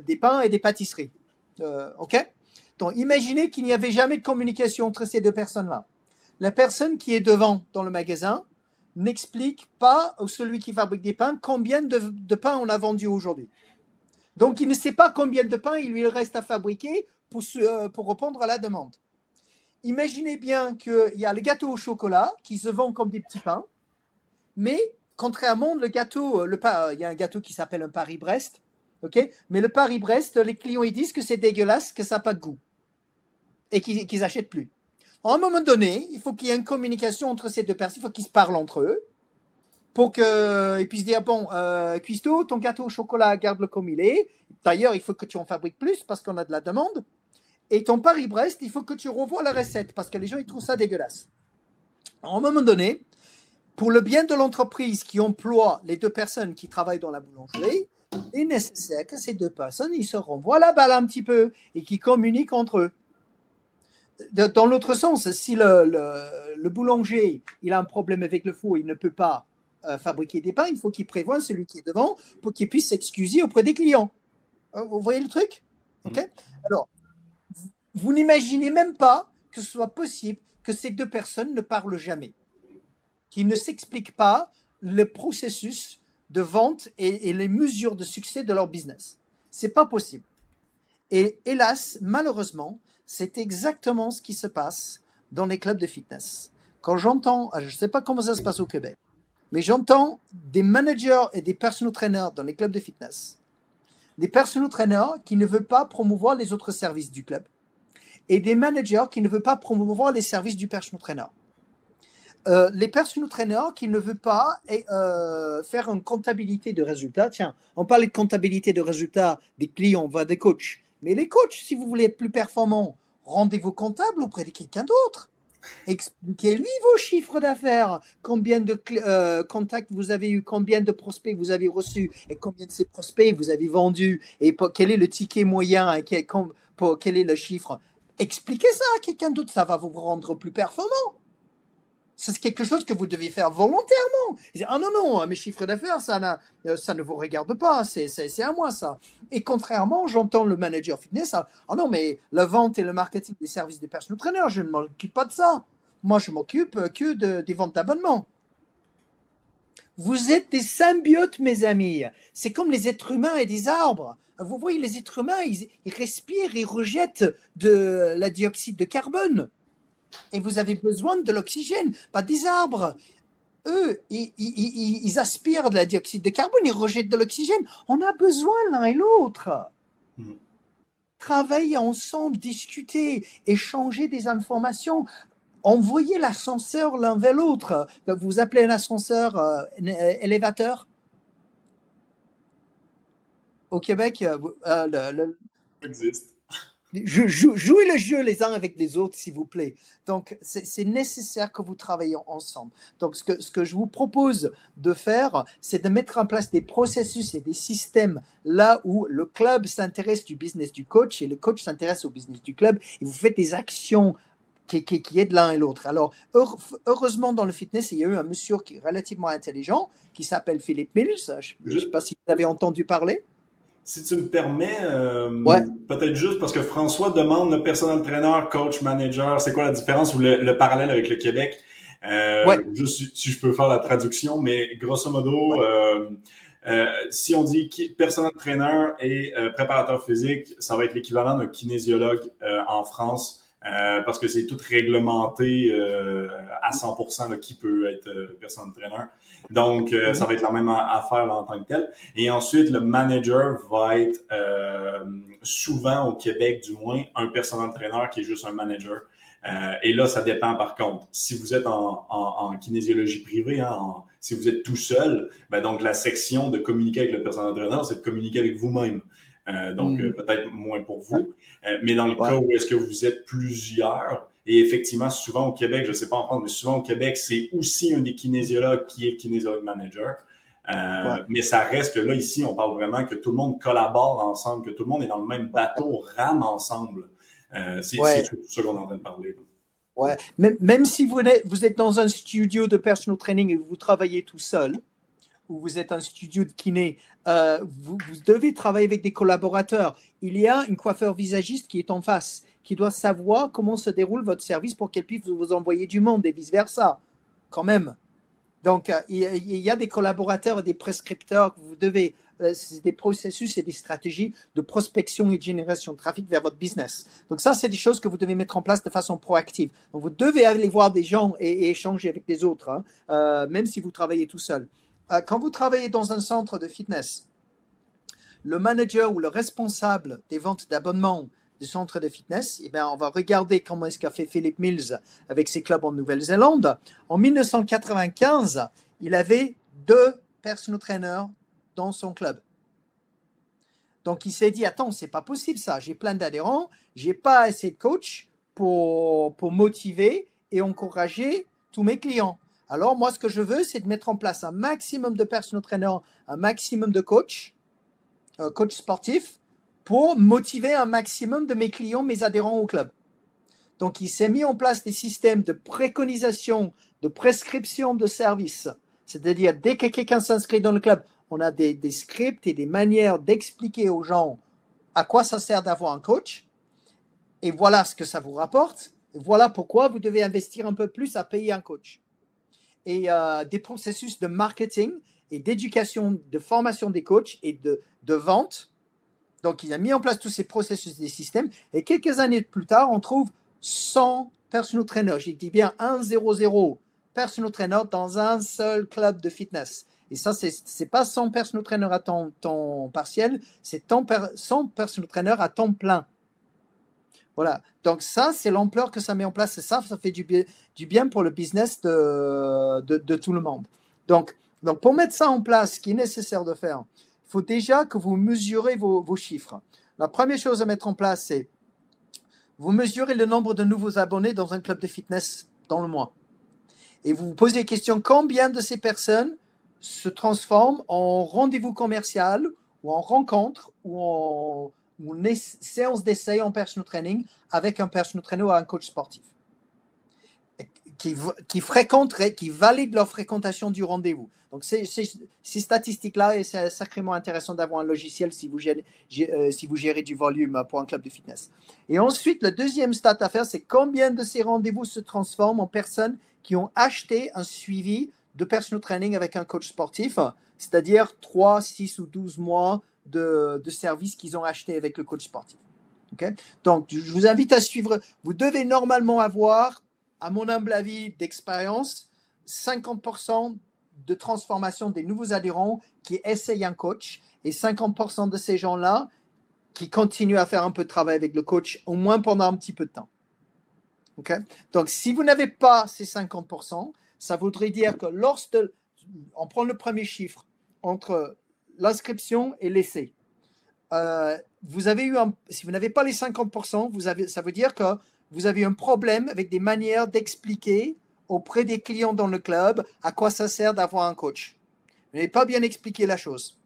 des, pains et des pâtisseries. OK? Donc, imaginez qu'il n'y avait jamais de communication entre ces deux personnes-là. La personne qui est devant dans le magasin n'explique pas à celui qui fabrique des pains combien de, de pain on a vendu aujourd'hui. Donc, il ne sait pas combien de pain il lui reste à fabriquer pour, euh, pour répondre à la demande. Imaginez bien qu'il y a le gâteau au chocolat qui se vend comme des petits pains, mais contrairement le gâteau, le, il y a un gâteau qui s'appelle un Paris-Brest, mais le Paris-Brest, les clients ils disent que c'est dégueulasse, que ça n'a pas de goût et qu'ils n'achètent plus. À un moment donné, il faut qu'il y ait une communication entre ces deux personnes, il faut qu'ils se parlent entre eux pour qu'ils puissent dire bon, euh, Cuisto, ton gâteau au chocolat, garde-le comme il est. D'ailleurs, il faut que tu en fabriques plus parce qu'on a de la demande. Et ton Paris-Brest, il faut que tu revoies la recette parce que les gens, ils trouvent ça dégueulasse. À un moment donné, pour le bien de l'entreprise qui emploie les deux personnes qui travaillent dans la boulangerie, il est nécessaire que ces deux personnes, ils se renvoient la balle un petit peu et qui communiquent entre eux. Dans l'autre sens, si le, le, boulanger il a un problème avec le four, il ne peut pas euh, fabriquer des pains, il faut qu'il prévoie celui qui est devant pour qu'il puisse s'excuser auprès des clients. Euh, vous voyez le truc? Mm. Alors, vous n'imaginez même pas que ce soit possible que ces deux personnes ne parlent jamais, qu'ils ne s'expliquent pas le processus de vente et, les mesures de succès de leur business. C'est pas possible. Et hélas, malheureusement, c'est exactement ce qui se passe dans les clubs de fitness. Quand j'entends, je ne sais pas comment ça se passe au Québec, mais j'entends des managers et des personal trainers dans les clubs de fitness, des personal trainers qui ne veulent pas promouvoir les autres services du club, et des managers qui ne veulent pas promouvoir les services du personal trainer. Euh, les personal trainers qui ne veulent pas euh, faire une comptabilité de résultats. Tiens, on parlait de comptabilité de résultats des clients, va des coachs. Mais les coachs, si vous voulez être plus performants, rendez-vous comptable auprès de quelqu'un d'autre. Expliquez-lui vos chiffres d'affaires, combien de euh, contacts vous avez eu, combien de prospects vous avez reçus et combien de ces prospects vous avez vendus et quel est le ticket moyen et quel est le chiffre. Expliquez ça à quelqu'un d'autre, ça va vous rendre plus performant. C'est quelque chose que vous devez faire volontairement. Ah non, non, mes chiffres d'affaires, ça, euh, ça ne vous regarde pas, c'est à moi ça. Et contrairement, j'entends le manager fitness, ah, ah non, mais la vente et le marketing des services des personnes traîneurs, je ne m'occupe pas de ça. Moi, je m'occupe que de, des ventes d'abonnement. Vous êtes des symbiotes, mes amis. C'est comme les êtres humains et des arbres. Vous voyez, les êtres humains, ils, respirent, ils rejettent de la dioxyde de carbone. Et vous avez besoin de l'oxygène, pas des arbres. Eux, ils, aspirent de la dioxyde de carbone, ils rejettent de l'oxygène. On a besoin l'un et l'autre. Hmm. Travailler ensemble, discuter, échanger des informations, envoyer l'ascenseur l'un vers l'autre. Vous appelez un ascenseur euh, élévateur? Au Québec, euh, euh, le, existe. jouez le jeu les uns avec les autres, s'il vous plaît. Donc, c'est nécessaire que vous travaillez ensemble. Donc, ce que, ce que je vous propose de faire, c'est de mettre en place des processus et des systèmes là où le club s'intéresse du business du coach et le coach s'intéresse au business du club. Et vous faites des actions qui, qui, qui aident l'un et l'autre. Alors, heureusement, dans le fitness, il y a eu un monsieur qui est relativement intelligent qui s'appelle Philippe Mills. Je ne sais pas si vous avez entendu parler. Si tu me permets, euh, peut-être juste parce que François demande le personnel trainer, coach, manager, c'est quoi la différence ou le, parallèle avec le Québec? Juste si je peux faire la traduction, mais grosso modo, si on dit personnel trainer et préparateur physique, ça va être l'équivalent d'un kinésiologue en France. Parce que c'est tout réglementé à 100% qui peut être personnel trainer. Donc, euh, ça va être la même affaire en tant que tel. Et ensuite, le manager va être euh, souvent au Québec, du moins, un personnel trainer qui est juste un manager. Euh, et là, ça dépend par contre. Si vous êtes en, kinésiologie privée, hein, si vous êtes tout seul, ben donc la section de communiquer avec le personnel trainer, c'est de communiquer avec vous-même. Donc, mm. peut-être moins pour vous. mais dans le cas où est-ce que vous êtes plusieurs, et effectivement, souvent au Québec, je ne sais pas en France, mais souvent au Québec, c'est aussi un des kinésiologues qui est kinésiologue manager. Euh, mais ça reste que là, ici, on parle vraiment que tout le monde collabore ensemble, que tout le monde est dans le même bateau, rame ensemble. Euh, c'est tout ce qu'on est en train de parler. Ouais. Même, si vous êtes, vous êtes dans un studio de personal training et vous travaillez tout seul, ou vous êtes un studio de kiné, euh, vous, devez travailler avec des collaborateurs. Il y a une coiffeur visagiste qui est en face qui doit savoir comment se déroule votre service pour qu'elle puisse vous envoyer du monde et vice-versa, quand même. Donc, euh, il y a des collaborateurs et des prescripteurs que vous devez, euh, c'est des processus et des stratégies de prospection et de génération de trafic vers votre business. Donc, ça, c'est des choses que vous devez mettre en place de façon proactive. Donc, vous devez aller voir des gens et, échanger avec des autres, hein, même si vous travaillez tout seul. Quand vous travaillez dans un centre de fitness, le manager ou le responsable des ventes d'abonnements du centre de fitness, eh bien, on va regarder comment est-ce qu'a fait Philip Mills avec ses clubs en Nouvelle-Zélande. En 1995, il avait deux personal trainers dans son club. Donc, il s'est dit, attends, c'est pas possible ça. J'ai plein d'adhérents, j'ai pas assez de coachs pour, pour motiver et encourager tous mes clients. Alors, moi, ce que je veux, c'est de mettre en place un maximum de personal trainers, un maximum de coachs, euh, coachs sportifs, pour motiver un maximum de mes clients, mes adhérents au club. Donc, il s'est mis en place des systèmes de préconisation, de prescription de services. C'est-à-dire, dès que quelqu'un s'inscrit dans le club, on a des, scripts et des manières d'expliquer aux gens à quoi ça sert d'avoir un coach. Et voilà ce que ça vous rapporte. voilà pourquoi vous devez investir un peu plus à payer un coach. Et euh, des processus de marketing et d'éducation, de formation des coachs et de, de vente donc, il a mis en place tous ces processus des systèmes. Et quelques années plus tard, on trouve 100 personal trainers. J'ai dit bien 1 0 personal trainers dans un seul club de fitness. Et ça, ce n'est pas 100 personal trainers à temps, partiel, c'est 100 personal trainers à temps plein. Voilà. Donc, ça, c'est l'ampleur que ça met en place. Et ça, ça fait du, bien pour le business de, tout le monde. Donc, donc, pour mettre ça en place, ce qui est nécessaire de faire, il faut déjà que vous mesurez vos, chiffres. La première chose à mettre en place, c'est vous mesurez le nombre de nouveaux abonnés dans un club de fitness dans le mois. Et vous vous posez la question combien de ces personnes se transforment en rendez-vous commercial ou en rencontre ou en une séance d'essai en personal training avec un personal trainer ou un coach sportif qui, qui qui valident leur fréquentation du rendez-vous. Donc, ces, statistiques-là, c'est sacrément intéressant d'avoir un logiciel si vous, gérez, euh, si vous gérez du volume pour un club de fitness. Et ensuite, le deuxième stat à faire, c'est combien de ces rendez-vous se transforment en personnes qui ont acheté un suivi de personal training avec un coach sportif, c'est-à-dire 3, 6 ou 12 mois de, de qu'ils ont acheté avec le coach sportif. Donc, je vous invite à suivre. Vous devez normalement avoir à mon humble avis d'expérience, 50% de transformation des nouveaux adhérents qui essayent un coach et 50% de ces gens-là qui continuent à faire un peu de travail avec le coach, au moins pendant un petit peu de temps. Donc, si vous n'avez pas ces 50%, ça voudrait dire que lorsque, on prend le premier chiffre, entre l'inscription et l'essai, euh, vous avez eu si vous n'avez pas les 50%, vous avez, ça veut dire que vous avez un problème avec des manières d'expliquer auprès des clients dans le club à quoi ça sert d'avoir un coach. Vous n'avez pas bien expliqué la chose.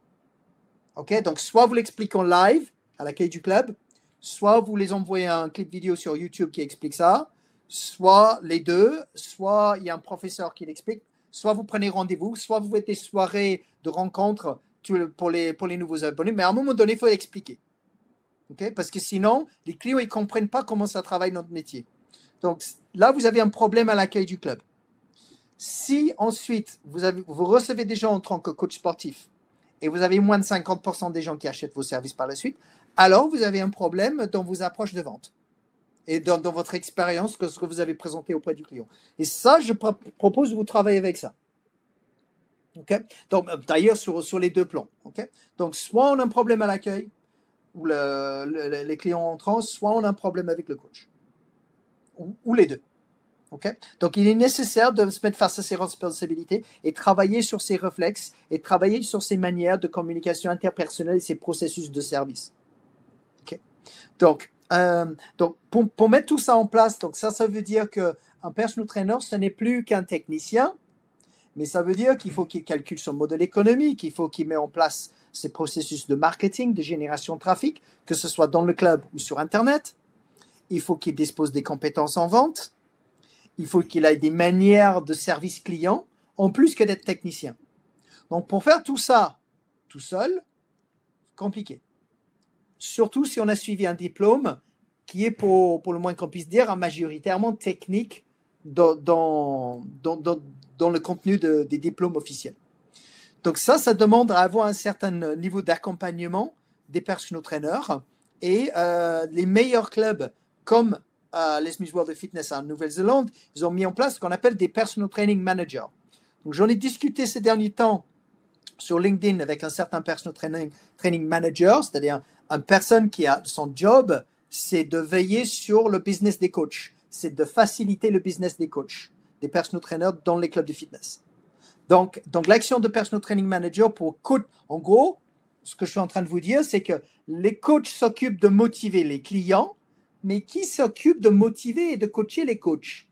OK? Donc, soit vous l'expliquez en live à l'accueil du club, soit vous les envoyez un clip vidéo sur YouTube qui explique ça, soit les deux, soit il y a un professeur qui l'explique, soit vous prenez rendez-vous, soit vous faites des soirées de rencontres pour les, pour les nouveaux abonnés, mais à un moment donné, il faut expliquer. Parce que sinon, les clients ne comprennent pas comment ça travaille notre métier. Donc là, vous avez un problème à l'accueil du club. Si ensuite vous, recevez des gens en tant que coach sportif et vous avez moins de 50% des gens qui achètent vos services par la suite, alors vous avez un problème dans vos approches de vente et dans, votre expérience que ce que vous avez présenté auprès du client. Et ça, je propose de vous travailler avec ça. Donc, d'ailleurs, sur, sur les deux plans. Donc, soit on a un problème à l'accueil, ou les clients entrants, soit on a un problème avec le coach. Ou, les deux. Donc, il est nécessaire de se mettre face à ses responsabilités et travailler sur ses réflexes et travailler sur ses manières de communication interpersonnelle et ses processus de service. Donc, euh, donc pour, pour, mettre tout ça en place, donc ça, ça veut dire qu'un personal trainer, ce n'est plus qu'un technicien, mais ça veut dire qu'il faut qu'il calcule son modèle économique, il faut qu'il mette en place ses processus de marketing, de génération de trafic, que ce soit dans le club ou sur Internet. Il faut qu'il dispose des compétences en vente. Il faut qu'il ait des manières de service client, en plus que d'être technicien. Donc, pour faire tout ça tout seul, compliqué. Surtout si on a suivi un diplôme qui est, pour, pour le moins qu'on puisse dire, majoritairement technique dans, le contenu des diplômes officiels. Donc ça, ça demande à avoir un certain niveau d'accompagnement des personal trainers et euh, les meilleurs clubs comme euh, les Smith World of Fitness en Nouvelle-Zélande, ils ont mis en place ce qu'on appelle des personal training managers. J'en ai discuté ces derniers temps sur LinkedIn avec un certain personal training, training manager, c'est-à-dire une personne qui a son job, c'est de veiller sur le business des coachs, c'est de faciliter le business des coachs des personal trainers dans les clubs de fitness. Donc, donc l'action de personal training manager pour coach, en gros, ce que je suis en train de vous dire, c'est que les coachs s'occupent de motiver les clients, mais qui s'occupe de motiver et de coacher les coachs?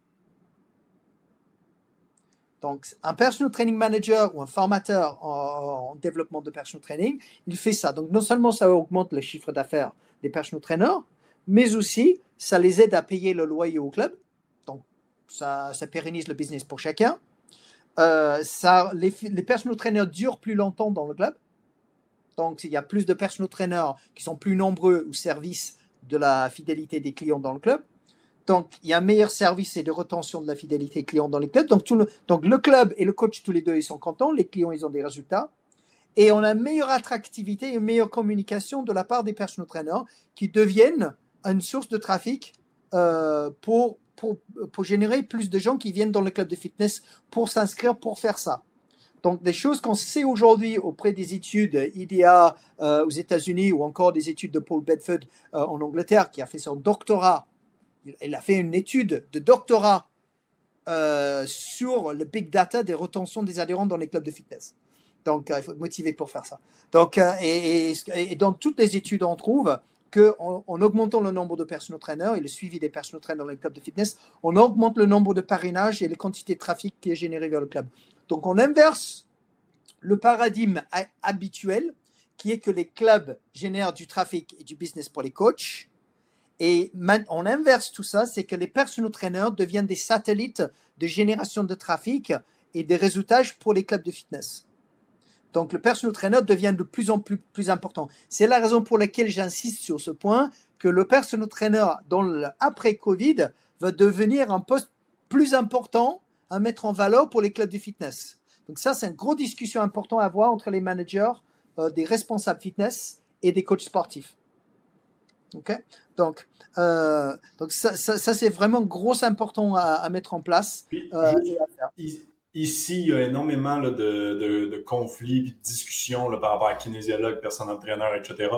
Donc, un personal training manager ou un formateur en, développement de personal training, il fait ça. Donc, non seulement ça augmente le chiffre d'affaires des personal trainers, mais aussi ça les aide à payer le loyer au club ça, pérennise le business pour chacun. Euh, ça, les, les personal trainers durent plus longtemps dans le club. Donc, il y a plus de personal trainers qui sont plus nombreux au service de la fidélité des clients dans le club. Donc, il y a un meilleur service et de retention de la fidélité client dans les clubs. Donc, tout le, donc, le club et le coach, tous les deux, ils sont contents. Les clients, ils ont des résultats. Et on a une meilleure attractivité et une meilleure communication de la part des personal trainers qui deviennent une source de trafic euh, pour, pour, générer plus de gens qui viennent dans le club de fitness pour s'inscrire pour faire ça. Donc, des choses qu'on sait aujourd'hui auprès des études IDEA euh, aux États-Unis ou encore des études de Paul Bedford euh, en Angleterre, qui a fait son doctorat. Il a fait une étude de doctorat euh, sur le big data des retentions des adhérents dans les clubs de fitness. Donc, il faut être motivé pour faire ça. Donc, et, dans toutes les études, on trouve qu'en en augmentant le nombre de personal trainers et le suivi des personal trainers dans les clubs de fitness, on augmente le nombre de parrainages et les quantités de trafic qui est généré vers le club. Donc on inverse le paradigme habituel qui est que les clubs génèrent du trafic et du business pour les coachs. Et on inverse tout ça, c'est que les personal trainers deviennent des satellites de génération de trafic et des résultats pour les clubs de fitness. Donc, le personal trainer devient de plus en plus, plus important. C'est la raison pour laquelle j'insiste sur ce point, que le personal trainer, dans l'après Covid, va devenir un poste plus important à mettre en valeur pour les clubs de fitness. Donc, ça, c'est une grosse discussion importante à avoir entre les managers, euh, des responsables fitness et des coachs sportifs. Donc, euh, donc ça, ça, c'est vraiment gros important à, mettre en place. Euh, et à faire. Ici, il y a énormément de, de, conflits, de discussions par rapport à kinésiologue, personnel entraîneur, etc.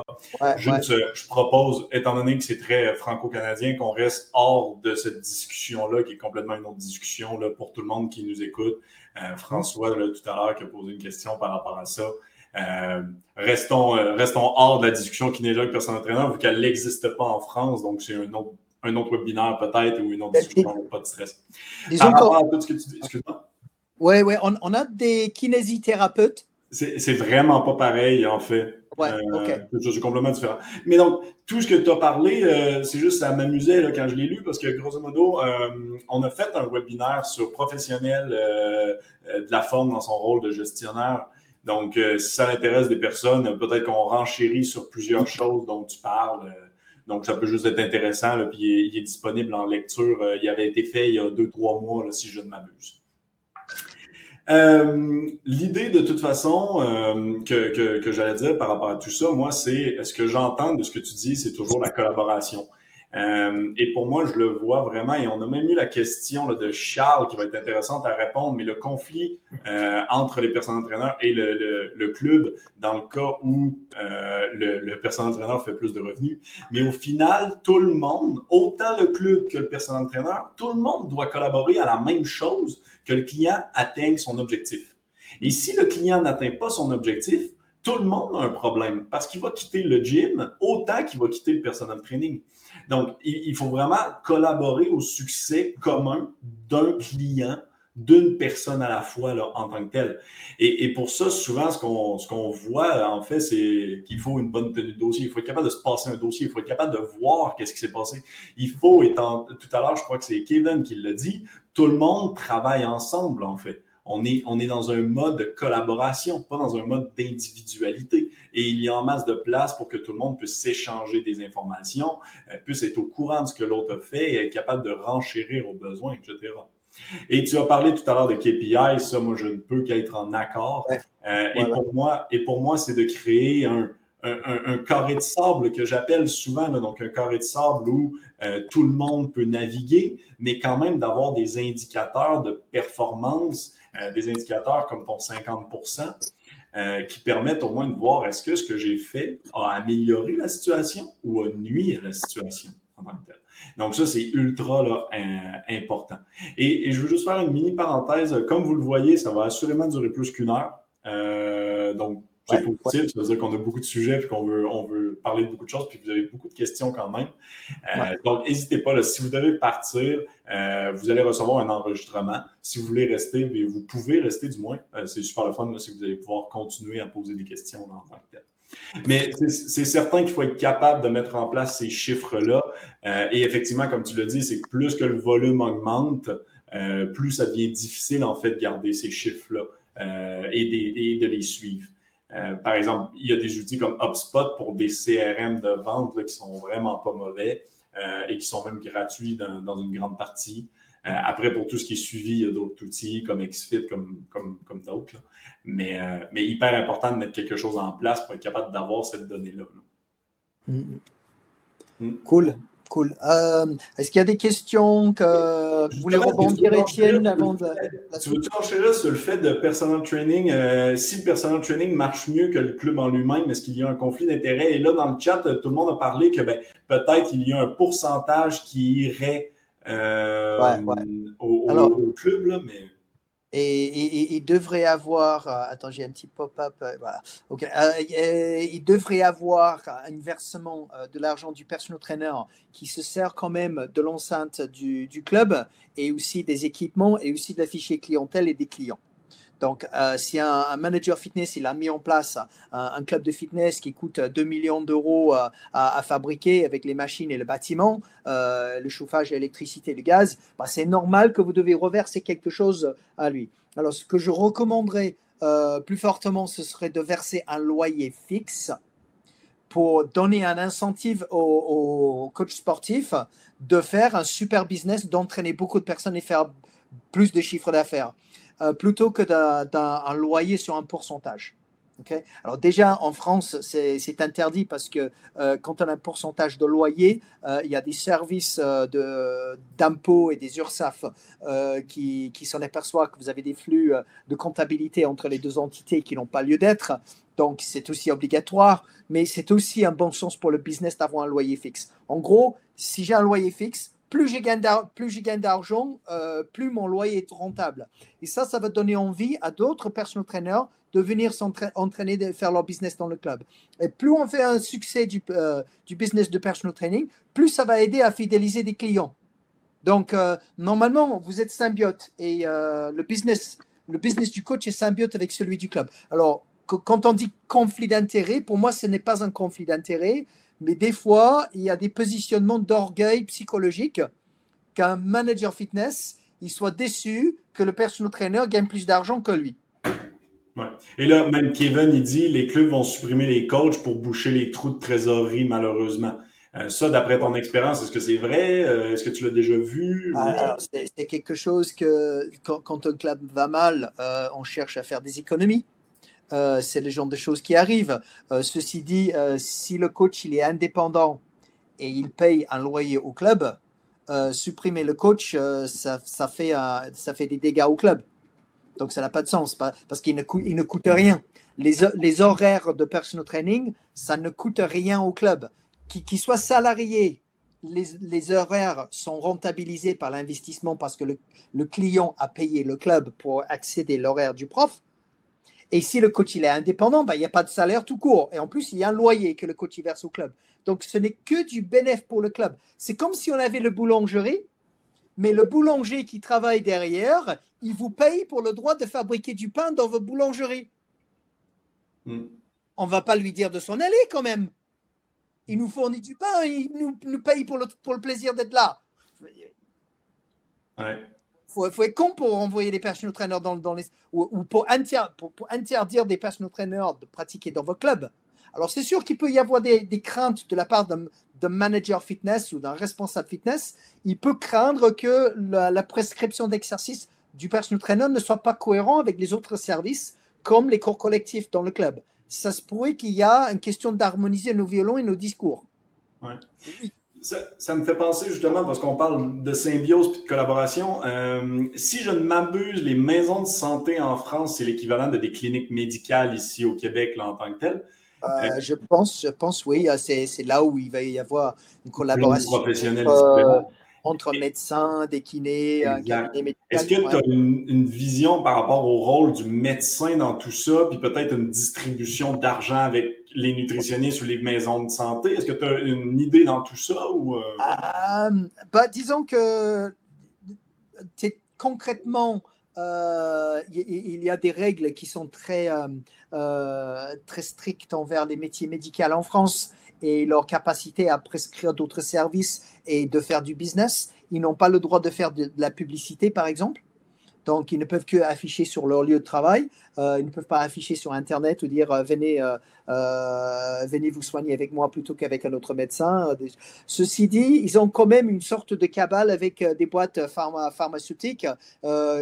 Euh, je propose, étant donné que c'est très franco-canadien, qu'on reste hors de cette discussion-là, qui est complètement une autre discussion là, pour tout le monde qui nous écoute. Euh, François, tout à l'heure, qui a posé une question par rapport à ça. Euh, restons, restons hors de la discussion kinésiologue, personnel entraîneur, vu qu'elle n'existe pas en France. Donc, c'est un autre, un autre webinaire peut-être ou une autre discussion, pas de stress. Disons par rapport à tout ce que tu dis, excuse-moi. Oui, oui, on, a des kinésithérapeutes. C'est vraiment pas pareil, en fait. Ouais, euh, C'est complètement différent. Mais donc, tout ce que tu as parlé, euh, c'est juste, ça m'amusait quand je l'ai lu, parce que grosso modo, euh, on a fait un webinaire sur professionnel de la forme dans son rôle de gestionnaire. Donc, si ça intéresse des personnes, peut-être qu'on renchérit sur plusieurs choses dont tu parles. donc, ça peut juste être intéressant. puis, il est, disponible en lecture. il avait été fait il y a deux, trois mois, si je ne m'abuse. Euh, l'idée, de toute façon, euh, que, que, j'allais dire par rapport à tout ça, moi, c'est ce que j'entends de ce que tu dis, c'est toujours la collaboration. Euh, et pour moi, je le vois vraiment, et on a même eu la question de Charles qui va être intéressante à répondre, mais le conflit entre les personnes entraîneurs et le, le, club dans le cas où le, le entraîneur fait plus de revenus. Mais au final, tout le monde, autant le club que le personnel entraîneur, tout le monde doit collaborer à la même chose que le client atteigne son objectif. Et si le client n'atteint pas son objectif, tout le monde a un problème parce qu'il va quitter le gym autant qu'il va quitter le personal training. Donc, il faut vraiment collaborer au succès commun d'un client, d'une personne à la fois en tant que tel. Et, pour ça, souvent, ce qu'on ce voit, en fait, c'est qu'il faut une bonne tenue de dossier. Il faut être capable de se passer un dossier. Il faut être capable de voir qu'est-ce qui s'est passé. Il faut, étant, tout à l'heure, je crois que c'est Kevin qui l'a dit, tout le monde travaille ensemble, en fait. On est, on est dans un mode de collaboration, pas dans un mode d'individualité. Et il y a en masse de place pour que tout le monde puisse s'échanger des informations, euh, puisse être au courant de ce que l'autre fait et être capable de renchérir aux besoins, etc. Et tu as parlé tout à l'heure de KPI, ça, moi, je ne peux qu'être en accord. Euh, et, pour moi, et pour moi, c'est de créer un, un, carré de sable que j'appelle souvent, donc un carré de sable où euh, tout le monde peut naviguer, mais quand même d'avoir des indicateurs de performance, euh, des indicateurs comme ton 50% euh, qui permettent au moins de voir est-ce que ce que j'ai fait a amélioré la situation ou a nuit à la situation Donc, ça, c'est ultra important. Et, et, je veux juste faire une mini parenthèse. Comme vous le voyez, ça va assurément durer plus qu'une heure. donc, c'est positif, ça veut dire qu'on a beaucoup de sujets et qu'on veut, on veut parler de beaucoup de choses, puis vous avez beaucoup de questions quand même. Euh, donc, n'hésitez pas, si vous devez partir, euh, vous allez recevoir un enregistrement. Si vous voulez rester, vous pouvez rester du moins. Euh, c'est super le fun si vous allez pouvoir continuer à poser des questions en tant que tel. Mais c'est certain qu'il faut être capable de mettre en place ces chiffres-là. Et effectivement, comme tu l'as dit, c'est que plus que le volume augmente, plus ça devient difficile en fait de garder ces chiffres-là et, de les suivre. Euh, par exemple, il y a des outils comme HubSpot pour des CRM de vente qui qui sont vraiment pas mauvais euh, et qui sont même gratuits dans, une grande partie. Euh, après, pour tout ce qui est suivi, il y a d'autres outils comme XFIT, comme, comme, comme d'autres. Mais, mais hyper important de mettre quelque chose en place pour être capable d'avoir cette donnée-là. Mm. Mm. Cool. Cool. Euh, est-ce qu'il y a des questions que vous voulez rebondir, Étienne, avant de. Tu veux-tu enchaîner sur le fait de personal training? Euh, si le personal training marche mieux que le club en lui-même, est-ce qu'il y a un conflit d'intérêt? Et là, dans le chat, tout le monde a parlé que ben, peut-être il y a un pourcentage qui irait euh, Au, club, là, mais. Et, il devrait avoir, euh, attends, j'ai un petit pop-up, euh, voilà. Euh, il devrait avoir un versement de l'argent du personal trainer qui se sert quand même de l'enceinte du, club et aussi des équipements et aussi de la clientèle et des clients. Donc, euh, si un, manager fitness il a mis en place un, club de fitness qui coûte 2 millions d'euros euh, à, fabriquer avec les machines et le bâtiment, euh, le chauffage, l'électricité, le gaz, bah, c'est normal que vous devez reverser quelque chose à lui. Alors, ce que je recommanderais plus fortement, ce serait de verser un loyer fixe pour donner un incentive aux, aux coachs sportifs de faire un super business, d'entraîner beaucoup de personnes et faire plus de chiffres d'affaires. Euh, plutôt que d'un loyer sur un pourcentage. Alors déjà, en France, c'est interdit parce que euh, quand on a un pourcentage de loyer, euh, il y a des services d'impôts et des URSAF qui, qui s'en aperçoivent que vous avez des flux de comptabilité entre les deux entités qui n'ont pas lieu d'être. Donc c'est aussi obligatoire, mais c'est aussi un bon sens pour le business d'avoir un loyer fixe. En gros, si j'ai un loyer fixe, plus je gagne d'argent, euh, plus mon loyer est rentable. Et ça, ça va donner envie à d'autres personal trainers de venir s'entraîner, de faire leur business dans le club. Et plus on fait un succès du, euh, business de personal training, plus ça va aider à fidéliser des clients. Donc, euh, normalement, vous êtes symbiote et le, business, le business du coach est symbiote avec celui du club. Alors, quand on dit conflit d'intérêt, pour moi, ce n'est pas un conflit d'intérêt. Mais des fois, il y a des positionnements d'orgueil psychologique qu'un manager fitness, il soit déçu que le personal trainer gagne plus d'argent que lui. Ouais. Et là, même Kevin, il dit les clubs vont supprimer les coachs pour boucher les trous de trésorerie, malheureusement. ça, d'après ton expérience, est-ce que c'est vrai? Est-ce que tu l'as déjà vu? Ah, c'est quelque chose que quand, un club va mal, on cherche à faire des économies. C'est le genre de choses qui arrivent. ceci dit, si le coach il est indépendant et il paye un loyer au club, supprimer le coach, ça, ça, fait, ça fait des dégâts au club. Donc, ça n'a pas de sens parce qu'il ne, coûte, ne coûte rien. Les, les, horaires de personal training, ça ne coûte rien au club. Qu'il qui soit salarié, les, les, horaires sont rentabilisés par l'investissement parce que le, le, client a payé le club pour accéder à l'horaire du prof. Et si le coach il est indépendant, ben, il n'y a pas de salaire tout court. Et en plus, il y a un loyer que le coach verse au club. Donc, ce n'est que du bénéfice pour le club. C'est comme si on avait le boulangerie mais le boulanger qui travaille derrière, il vous paye pour le droit de fabriquer du pain dans votre boulangerie. Hmm. On ne va pas lui dire de s'en aller quand même. Il nous fournit du pain, il nous, paye pour le, pour le plaisir d'être là. Faut, être con pour envoyer des personal trainers dans, dans les. ou, pour, pour, interdire des personal trainers de pratiquer dans vos clubs. Alors, c'est sûr qu'il peut y avoir des, des craintes de la part d'un manager fitness ou d'un responsable fitness, il peut craindre que la, prescription d'exercice du personal trainer ne soit pas cohérent avec les autres services, comme les cours collectifs dans le club. Ça se pourrait qu'il y a une question d'harmoniser nos violons et nos discours. Ça, me fait penser justement, parce qu'on parle de symbiose et de collaboration, euh, si je ne m'abuse, les maisons de santé en France, c'est l'équivalent de des cliniques médicales ici au Québec là, en tant que tel. Euh, je pense, je pense, oui, euh, c'est là où il va y avoir une collaboration entre, médecins, des kinés, un Est-ce que tu as une, vision par rapport au rôle du médecin dans tout ça, puis peut-être une distribution d'argent avec les nutritionnistes ou les maisons de santé? Est-ce que tu as une idée dans tout ça? Ou, euh? bah, disons que concrètement, euh, il y a des règles qui sont très, euh, euh, très strictes envers les métiers médicaux en France et leur capacité à prescrire d'autres services et de faire du business. Ils n'ont pas le droit de faire de la publicité, par exemple. Donc, ils ne peuvent que afficher sur leur lieu de travail. Euh, ils ne peuvent pas afficher sur Internet ou dire euh, venez, euh, venez vous soigner avec moi plutôt qu'avec un autre médecin. Ceci dit, ils ont quand même une sorte de cabale avec des boîtes pharmaceutiques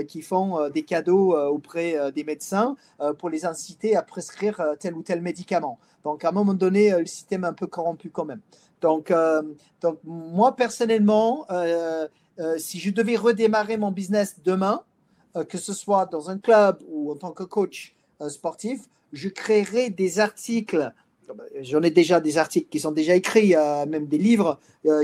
qui font des cadeaux auprès des médecins pour les inciter à prescrire tel ou tel médicament. Donc, à un moment donné, le système est un peu corrompu quand même. Donc, donc moi, personnellement, si je devais redémarrer mon business demain, que ce soit dans un club ou en tant que coach euh, sportif, je créerai des articles. J'en ai déjà des articles qui sont déjà écrits, euh, même des livres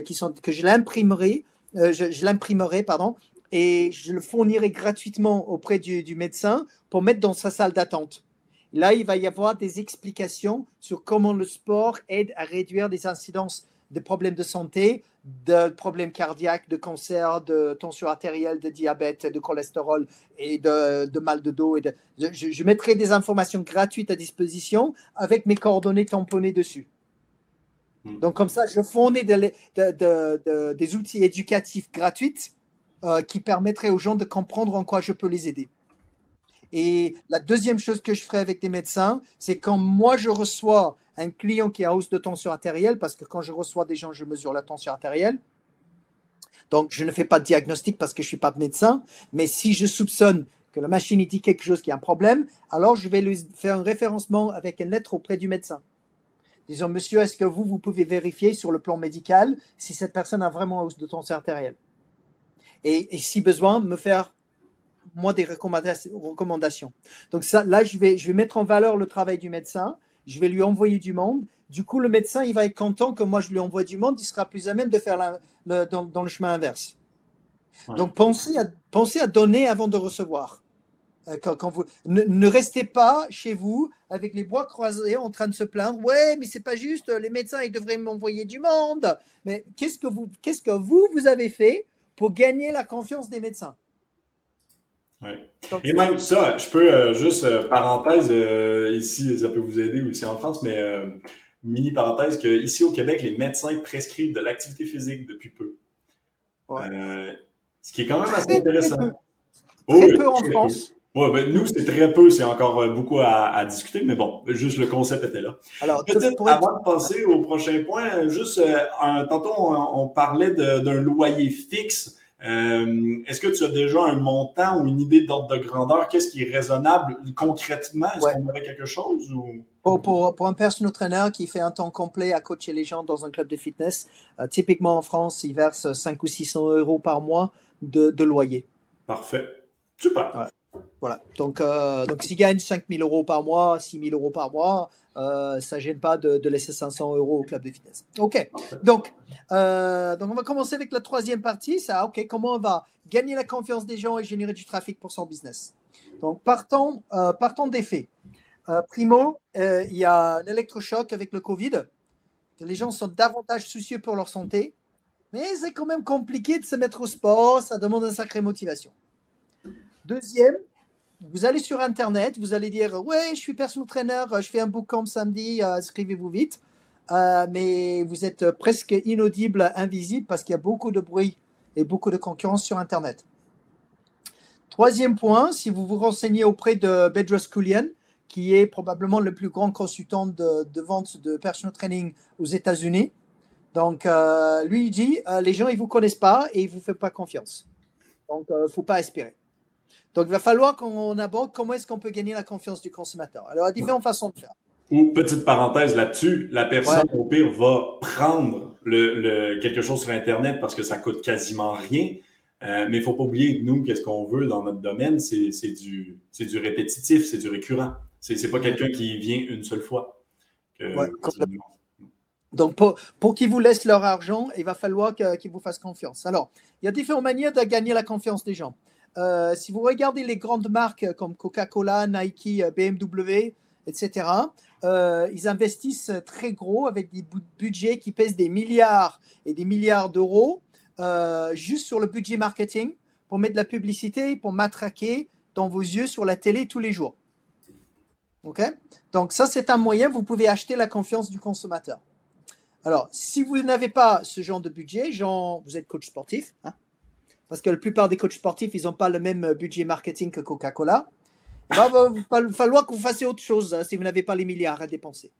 qui sont, que je l'imprimerai, je, l'imprimerai, pardon, et je le fournirai gratuitement auprès du, du médecin pour mettre dans sa salle d'attente. Là, il va y avoir des explications sur comment le sport aide à réduire les incidences de problèmes de santé, de problèmes cardiaques, de cancer, de tension artérielle, de diabète, de cholestérol et de, mal de dos. Et de, je, mettrai des informations gratuites à disposition avec mes coordonnées tamponnées dessus. Hmm. Donc comme ça, je fournis des outils éducatifs gratuits euh, qui permettraient aux gens de comprendre en quoi je peux les aider. Et la deuxième chose que je ferai avec des médecins, c'est quand moi je reçois un client qui a hausse de tension artérielle, parce que quand je reçois des gens, je mesure la tension artérielle. Donc, je ne fais pas de diagnostic parce que je ne suis pas médecin, mais si je soupçonne que la machine dit quelque chose qui a un problème, alors je vais lui faire un référencement avec une lettre auprès du médecin. Disons, monsieur, est-ce que vous, vous pouvez vérifier sur le plan médical si cette personne a vraiment hausse de tension artérielle? Et, si besoin, me faire, moi, des recommandations. Donc, là, je vais, je vais mettre en valeur le travail du médecin je vais lui envoyer du monde. Du coup, le médecin, il va être content que moi, je lui envoie du monde, il sera plus à même de faire le, dans, le chemin inverse. Donc, pensez à, pensez à donner avant de recevoir. Euh, quand, vous, ne, restez pas chez vous avec les bois croisés en train de se plaindre. Ouais, mais c'est pas juste. Les médecins, ils devraient m'envoyer du monde. Mais qu'est-ce que vous, qu'est-ce que vous, vous avez fait pour gagner la confiance des médecins? Et même ça, je peux euh, juste, euh, parenthèse, euh, ici, ça peut vous aider aussi en France, mais mini parenthèse, que ici au Québec, les médecins prescrivent de l'activité physique depuis peu. ce qui est quand même assez intéressant. Très peu en France. Ouais, ben, nous, c'est très peu, c'est encore beaucoup à, discuter, mais bon, juste le concept était là. Alors, avant de passer au prochain point, juste, euh, tantôt, on, parlait d'un loyer fixe. Euh, est-ce que tu as déjà un montant ou une idée d'ordre de grandeur? Qu'est-ce qui est raisonnable concrètement? Est-ce qu'on aurait quelque chose? Pour, pour, un personal trainer qui fait un temps complet à coacher les gens dans un club de fitness, typiquement en France, il verse 5 ou 600 euros par mois de, loyer. Parfait. Super. Voilà. Donc, euh, donc s'il gagne 5 000 euros par mois, 6 000 euros par mois, euh, ça ne gêne pas de, laisser 500 euros au club de fitness. OK. Donc, euh, donc, on va commencer avec la troisième partie. Ça, OK, comment on va gagner la confiance des gens et générer du trafic pour son business? Donc, partons, euh, partons des faits. primo, il y a l'électrochoc avec le Covid. Les gens sont davantage soucieux pour leur santé. Mais c'est quand même compliqué de se mettre au sport. Ça demande une sacrée motivation. Deuxième, vous allez sur Internet, vous allez dire Ouais, je suis personal trainer, je fais un bootcamp samedi, euh, inscrivez-vous vite. Euh, mais vous êtes presque inaudible, invisible parce qu'il y a beaucoup de bruit et beaucoup de concurrence sur Internet. Troisième point, si vous vous renseignez auprès de Bedros Koulian, qui est probablement le plus grand consultant de, vente de personal training aux États-Unis. Donc, euh, lui, il dit les gens, ils ne vous connaissent pas et ils ne vous font pas confiance. Donc, il ne faut pas espérer. Donc, il va falloir qu'on aborde comment est-ce qu'on peut gagner la confiance du consommateur. Alors, il y a différentes façons de faire. Ou, petite parenthèse là-dessus, la personne, au pire, va prendre le, quelque chose sur Internet parce que ça coûte quasiment rien. Euh, mais il ne faut pas oublier que nous, qu'est-ce qu'on veut dans notre domaine, c'est du, du répétitif, c'est du récurrent. Ce n'est pas quelqu'un qui vient une seule fois. donc, pour, pour qu'ils vous laissent leur argent, il va falloir qu'ils vous fassent confiance. Alors, il y a différentes manières de gagner la confiance des gens. Euh, si vous regardez les grandes marques comme Coca-Cola, Nike, euh, BMW, etc., euh, ils investissent très gros avec des budgets qui pèsent des milliards et des milliards d'euros juste sur le budget marketing pour mettre de la publicité, pour matraquer dans vos yeux sur la télé tous les jours. OK? Donc ça, c'est un moyen, vous pouvez acheter la confiance du consommateur. Alors, si vous n'avez pas ce genre de budget, genre, vous êtes coach sportif, hein, parce que la plupart des coachs sportifs, ils n'ont pas le même budget marketing que Coca-Cola. Il va, falloir que vous fassiez autre chose hein, si vous n'avez pas les milliards à dépenser.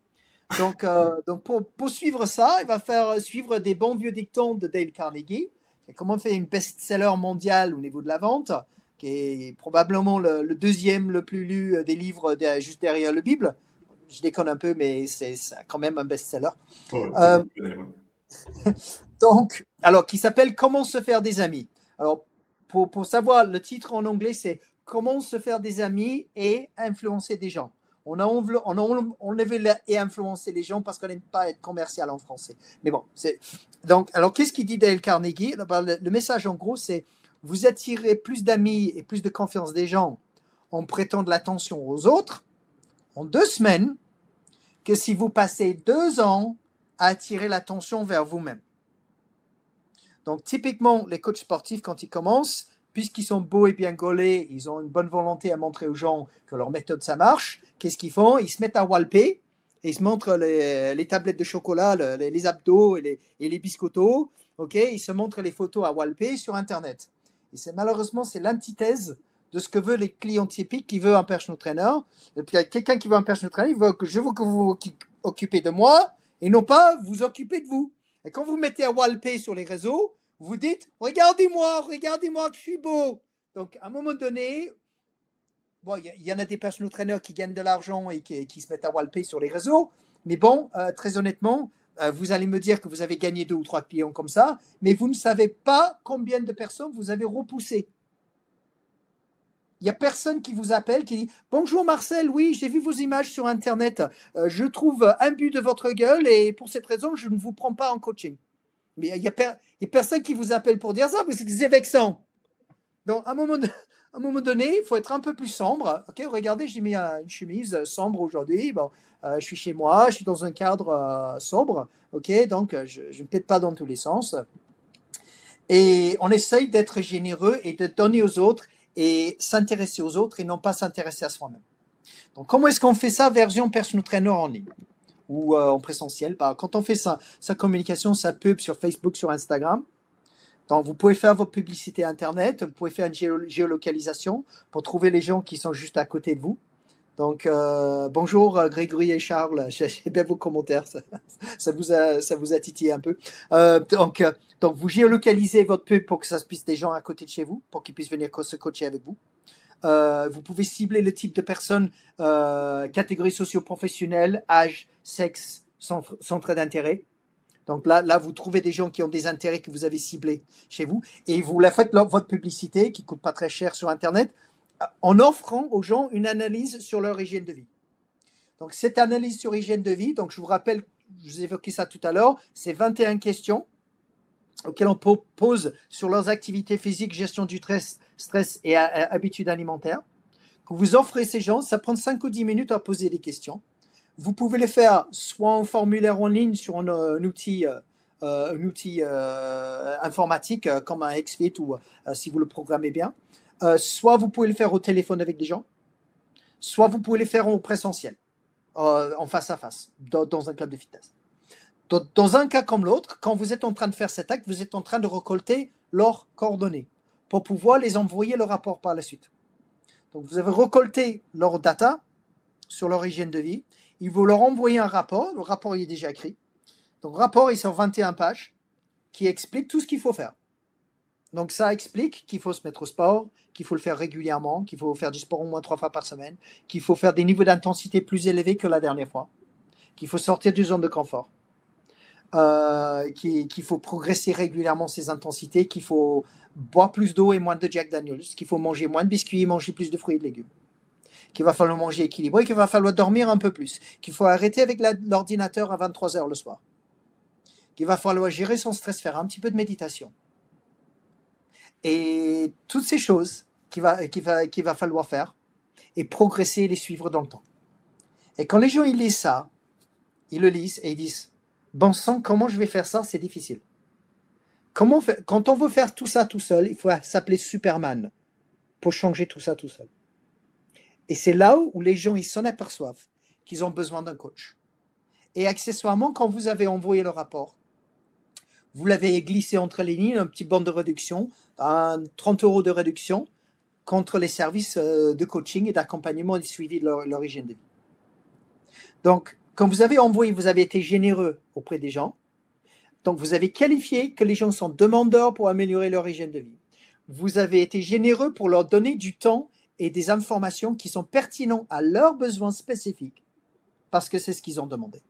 Donc, euh, donc pour, suivre ça, il va faire suivre des bons vieux dictons de Dale Carnegie. comment faire une best-seller mondial au niveau de la vente, qui est probablement le, deuxième le plus lu des livres juste derrière le Bible. Je déconne un peu, mais c'est quand même un best-seller. Euh, donc, alors, qui s'appelle Comment se faire des amis. Alors, pour, savoir, le titre en anglais, c'est Comment se faire des amis et influencer des gens. On a, enlevé et influencer les gens parce qu'on n'aime pas être commercial en français. Mais bon, c'est. Donc, alors, qu'est-ce qu'il dit Dale Carnegie? Le, le message, en gros, c'est vous attirez plus d'amis et plus de confiance des gens en prêtant de l'attention aux autres en deux semaines que si vous passez deux ans à attirer l'attention vers vous-même. Donc, typiquement, les coachs sportifs, quand ils commencent, puisqu'ils sont beaux et bien gaulés, ils ont une bonne volonté à montrer aux gens que leur méthode, ça marche. Qu'est-ce qu'ils font? Ils se mettent à walper et ils se montrent les, tablettes de chocolat, les, abdos et les, et les biscottos. ok? Ils se montrent les photos à walper sur Internet. Et c'est malheureusement, c'est l'antithèse de ce que veulent les clients typiques qui veulent un personal trainer. Et puis, quelqu'un qui veut un personal trainer, il veut que je veux que vous vous occupez de moi et non pas vous occuper de vous. Et quand vous mettez à walper sur les réseaux, vous dites Regardez-moi, regardez-moi que je suis beau. Donc, à un moment donné, bon, il y, en a des personal trainers qui gagnent de l'argent et qui, se mettent à walper sur les réseaux. Mais bon, euh, très honnêtement, euh, vous allez me dire que vous avez gagné deux ou trois clients comme ça, mais vous ne savez pas combien de personnes vous avez repoussées. Il n'y a personne qui vous appelle, qui dit Bonjour Marcel, oui, j'ai vu vos images sur Internet. Euh, je trouve un but de votre gueule et pour cette raison, je ne vous prends pas en coaching. Mais il n'y a, personne qui vous appelle pour dire ça parce que c'est vexant. Donc, à un moment, un moment donné, il faut être un peu plus sombre. Ok, regardez, j'ai mis une chemise sombre aujourd'hui. Bon, euh, je suis chez moi, je suis dans un cadre euh, sombre. Ok, donc je, je ne pète pas dans tous les sens. Et on essaye d'être généreux et de donner aux autres et s'intéresser aux autres et non pas s'intéresser à soi-même. Donc, comment est-ce qu'on fait ça version personal trainer en ligne ou euh, en présentiel? Bah, quand on fait sa, sa communication, sa pub sur Facebook, sur Instagram, Donc, vous pouvez faire votre publicité Internet, vous pouvez faire une géolocalisation pour trouver les gens qui sont juste à côté de vous. Donc, euh, bonjour euh, Grégory et Charles, j'ai bien vos commentaires, ça, vous, a, ça vous a titillé un peu. Donc, donc, vous géolocalisez votre pub pour que ça puisse des gens à côté de chez vous, pour qu'ils puissent venir se coacher avec vous. vous pouvez cibler le type de personnes, catégorie socio-professionnelle, âge, sexe, centre, d'intérêt. Donc là, là, vous trouvez des gens qui ont des intérêts que vous avez ciblés chez vous et vous la faites votre publicité qui coûte pas très cher sur Internet en offrant aux gens une analyse sur leur hygiène de vie. Donc cette analyse sur hygiène de vie, donc je vous rappelle, je vous évoquais ça tout à l'heure, c'est 21 questions auxquelles on pose sur leurs activités physiques, gestion du stress, stress et habitudes alimentaires. Que vous offrez ces gens, ça prend 5 ou 10 minutes à poser des questions. Vous pouvez les faire soit en formulaire en ligne sur un, outil, euh, un outil euh, informatique euh, comme un XFIT ou si vous le programmez bien. soit vous pouvez le faire au téléphone avec des gens, soit vous pouvez le faire en présentiel, en face à face, dans, un club de fitness. Dans, un cas comme l'autre, quand vous êtes en train de faire cet acte, vous êtes en train de récolter leurs coordonnées pour pouvoir les envoyer le rapport par la suite. Donc vous avez récolté leurs data sur leur hygiène de vie il vous leur envoyer un rapport. Le rapport il est déjà écrit. Donc, le rapport est sur 21 pages qui explique tout ce qu'il faut faire. Donc, ça explique qu'il faut se mettre au sport, qu'il faut le faire régulièrement, qu'il faut faire du sport au moins trois fois par semaine, qu'il faut faire des niveaux d'intensité plus élevés que la dernière fois, qu'il faut sortir du zone de confort, euh, qu'il faut progresser régulièrement ses intensités, qu'il faut boire plus d'eau et moins de Jack Daniels, qu'il faut manger moins de biscuits, manger plus de fruits et de légumes qu'il va falloir manger équilibré, qu'il va falloir dormir un peu plus, qu'il faut arrêter avec l'ordinateur à 23 heures le soir, qu'il va falloir gérer son stress, faire un petit peu de méditation. Et toutes ces choses qu'il va, va, va falloir faire et progresser et les suivre dans le temps. Et quand les gens lisent ça, ils le lisent et ils disent Bon sang, comment je vais faire ça? C'est difficile. Comment Quand on veut faire tout ça tout seul, il faut s'appeler Superman pour changer tout ça tout seul. Et c'est là où les gens ils s'en aperçoivent qu'ils ont besoin d'un coach. Et accessoirement, quand vous avez envoyé le rapport, vous l'avez glissé entre les lignes, un petit bande de réduction, un 30 euros de réduction contre les services euh, de coaching et d'accompagnement et de suivi de leur, hygiène de vie. Donc, quand vous avez envoyé, vous avez été généreux auprès des gens. Donc, vous avez qualifié que les gens sont demandeurs pour améliorer leur hygiène de vie. Vous avez été généreux pour leur donner du temps et des informations qui sont pertinentes à leurs besoins spécifiques, parce que c'est ce qu'ils ont demandé.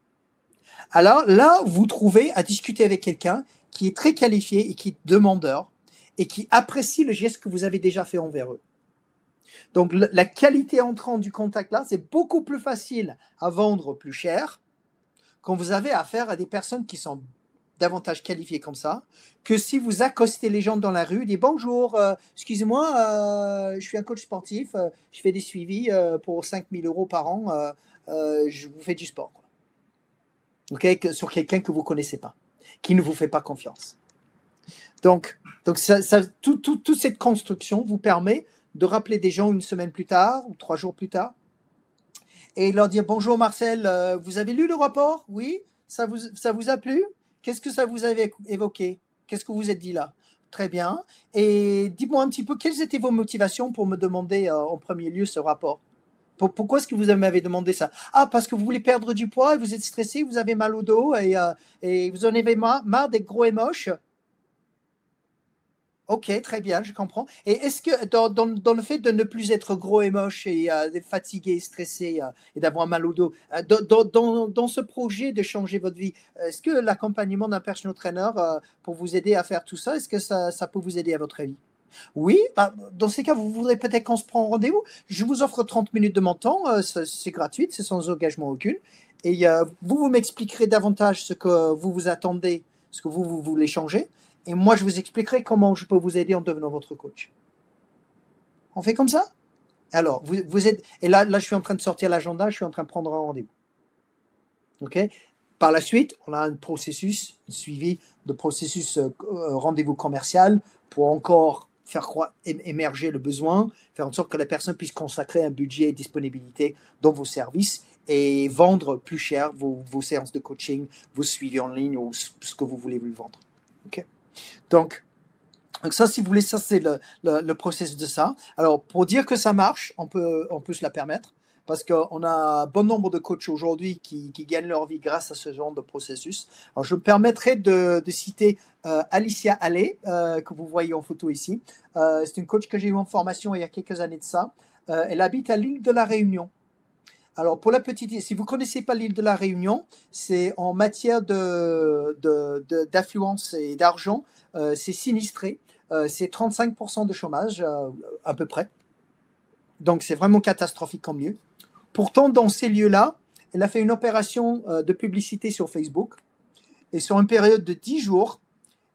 Alors là, vous trouvez à discuter avec quelqu'un qui est très qualifié et qui est demandeur et qui apprécie le geste que vous avez déjà fait envers eux. Donc la qualité entrante du contact là, c'est beaucoup plus facile à vendre plus cher quand vous avez affaire à des personnes qui sont davantage qualifié comme ça que si vous accostez les gens dans la rue, dites bonjour, euh, excusez-moi, euh, je suis un coach sportif, euh, je fais des suivis pour 5000 euros par an, je vous fais du sport. sur quelqu'un que vous ne connaissez pas, qui ne vous fait pas confiance. Donc, donc ça, toute cette construction vous permet de rappeler des gens une semaine plus tard ou trois jours plus tard et leur dire bonjour Marcel, vous avez lu le rapport? Oui, ça vous, ça vous a plu? Qu'est-ce que ça vous avait évoqué? Qu'est-ce que vous êtes dit là? Très bien. Et dis-moi un petit peu, quelles étaient vos motivations pour me demander euh, en premier lieu ce rapport? Pourquoi est-ce que vous m'avez demandé ça? Ah, parce que vous voulez perdre du poids, et vous êtes stressé, vous avez mal au dos et, euh, et vous en avez marre, marre d'être gros et moche Ok, très bien, je comprends. Et est-ce que dans, le fait de ne plus être gros et moche et euh, fatigué, stressé euh, et d'avoir mal au dos, euh, dans, ce projet de changer votre vie, est-ce que l'accompagnement d'un personal trainer pour vous aider à faire tout ça, est-ce que ça, peut vous aider à votre avis oui, bah, dans ces cas, vous voudrez peut-être qu'on se prend rendez-vous. Je vous offre 30 minutes de mon temps, c'est gratuit, c'est sans engagement aucun. Et vous, vous m'expliquerez davantage ce que vous vous attendez, ce que vous voulez changer. Et moi, je vous expliquerai comment je peux vous aider en devenant votre coach. On fait comme ça? Alors, vous, êtes. Et là, là, je suis en train de sortir l'agenda, je suis en train de prendre un rendez-vous. OK? Par la suite, on a un processus, suivi de processus euh, euh, rendez-vous commercial pour encore faire émerger le besoin, faire en sorte que la personne puisse consacrer un budget et disponibilité dans vos services et vendre plus cher vos, vos séances de coaching, vos suivis en ligne ou ce que vous voulez lui vendre. OK? Donc, Donc ça, si vous voulez, ça c'est le, le, processus de ça. Alors pour dire que ça marche, on peut, on peut se la permettre parce qu'on a bon nombre de coachs aujourd'hui qui, gagnent leur vie grâce à ce genre de processus. Alors je me permettrai de, citer euh, Alicia Allais, euh, que vous voyez en photo ici. Euh, c'est une coach que j'ai eu en formation il y a quelques années de ça. elle habite à l'île de la Réunion. Alors, pour la petite, si vous ne connaissez pas l'île de la Réunion, c'est en matière d'affluence et d'argent, c'est sinistré. Euh, c'est 35% de chômage euh, à peu près. Donc c'est vraiment catastrophique en mieux. Pourtant, dans ces lieux-là, elle a fait une opération euh, de publicité sur Facebook. Et sur une période de 10 jours,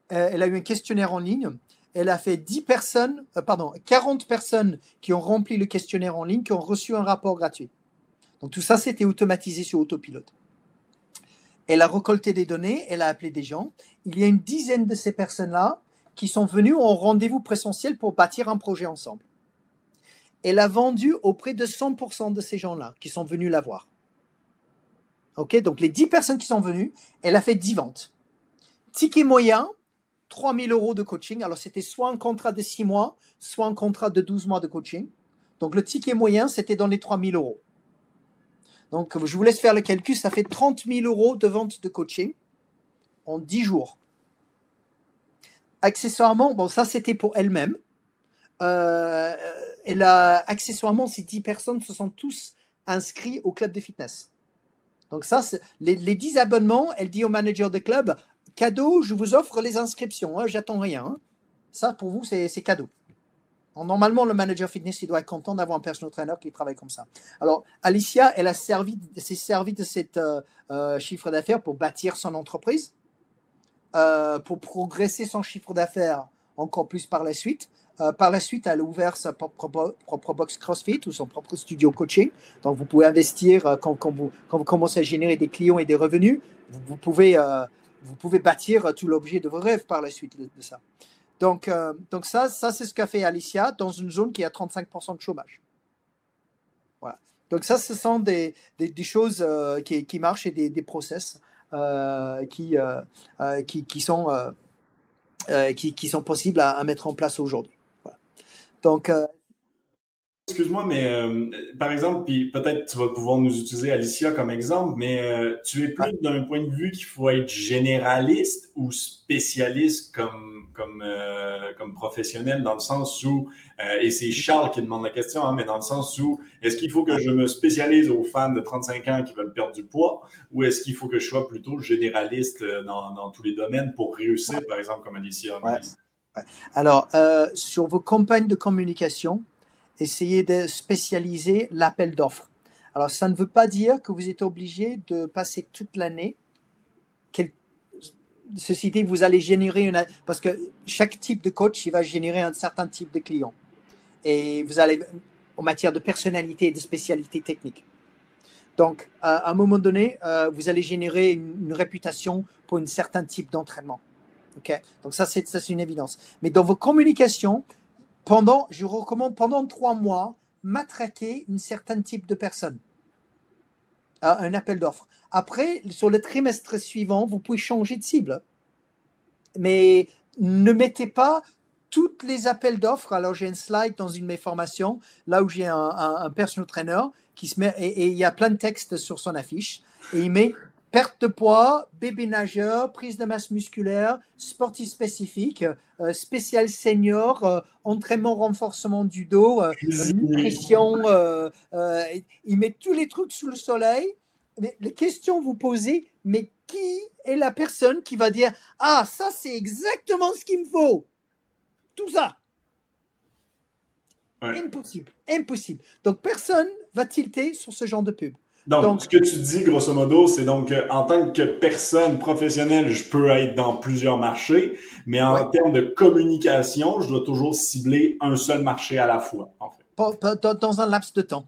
elle a eu un questionnaire en ligne. Elle a fait 10 personnes, pardon, 40 personnes qui ont rempli le questionnaire en ligne, qui ont reçu un rapport gratuit. Donc tout ça, c'était automatisé sur autopilote. Elle a récolté des données, elle a appelé des gens. Il y a une dizaine de ces personnes-là qui sont venus en rendez-vous présentiel pour bâtir un projet ensemble. Elle a vendu auprès de 100% de ces gens-là qui sont venus la voir. Donc les 10 personnes qui sont venues, elle a fait 10 ventes. Ticket moyen, 3 000 euros de coaching. Alors, c'était soit un contrat de 6 mois, soit un contrat de 12 mois de coaching. Donc, le ticket moyen, c'était dans les 3 000 euros. Donc, je vous laisse faire le calcul. Ça fait 30 000 euros de vente de coaching en 10 jours accessoirement, bon, ça c'était pour elle-même. Euh, elle accessoirement, ces 10 personnes se sont tous inscrits au club de fitness. Donc, ça, les, les 10 abonnements, elle dit au manager de club cadeau, je vous offre les inscriptions, hein, j'attends rien. Hein. Ça, pour vous, c'est cadeau. Normalement, le manager fitness, il doit être content d'avoir un personal trainer qui travaille comme ça. Alors, Alicia, elle a servi, s'est servi de cet euh, euh, chiffre d'affaires pour bâtir son entreprise. Euh, pour progresser son chiffre d'affaires encore plus par la suite. Euh, par la suite, elle a ouvert sa propre, box CrossFit ou son propre studio coaching. Donc, vous pouvez investir euh, quand, vous, commencez à générer des clients et des revenus. Vous pouvez bâtir tout l'objet de vos rêves par la suite de, ça. Donc, donc ça, ça c'est ce qu'a fait Alicia dans une zone qui a 35% de chômage. Voilà. Donc ça, ce sont des, des, choses qui, qui, marchent et des, des process. Euh, qui, euh, euh, qui, qui, sont, qui, sont possibles à, mettre en place aujourd'hui. Donc, Excuse-moi, mais par exemple, puis peut-être tu vas pouvoir nous utiliser Alicia comme exemple, mais tu es plus d'un point de vue qu'il faut être généraliste ou spécialiste comme, comme, comme professionnel, dans le sens où euh, et c'est Charles qui demande la question, hein, mais dans le sens où est-ce qu'il faut que je me spécialise aux fans de 35 ans qui veulent perdre du poids ou est-ce qu'il faut que je sois plutôt généraliste euh, dans, tous les domaines pour réussir, par exemple, comme Alicia Alors, euh, sur vos campagnes de communication, essayez de spécialiser l'appel d'offres. Alors, ça ne veut pas dire que vous êtes obligé de passer toute l'année ceci dit, vous allez générer une. Parce que chaque type de coach, il va générer un certain type de client et vous allez en matière de personnalité et de spécialité technique. Donc, à un moment donné, euh, vous allez générer une, réputation pour un certain type d'entraînement. Ok? Donc, ça, c'est une évidence. Mais dans vos communications, pendant, je recommande pendant trois mois, matraquer un certain type de personne. un appel d'offres. Après, sur le trimestre suivant, vous pouvez changer de cible. Mais ne mettez pas toutes les appels d'offres. Alors, j'ai un slide dans une de mes formations, là où j'ai un, personal trainer qui se met, et, il y a plein de textes sur son affiche, et il met perte de poids, bébé nageur, prise de masse musculaire, sportif spécifique, euh, spécial senior, euh, entraînement, renforcement du dos, euh, nutrition. il met tous les trucs sous le soleil. Mais les questions vous posez, mais qui est la personne qui va dire Ah, ça, c'est exactement ce qu'il me faut tout ça. Impossible, impossible. Donc, personne va tilter sur ce genre de pub. Donc, ce que tu dis, grosso modo, c'est donc en tant que personne professionnelle, je peux être dans plusieurs marchés, mais en termes de communication, je dois toujours cibler un seul marché à la fois. Dans un laps de temps.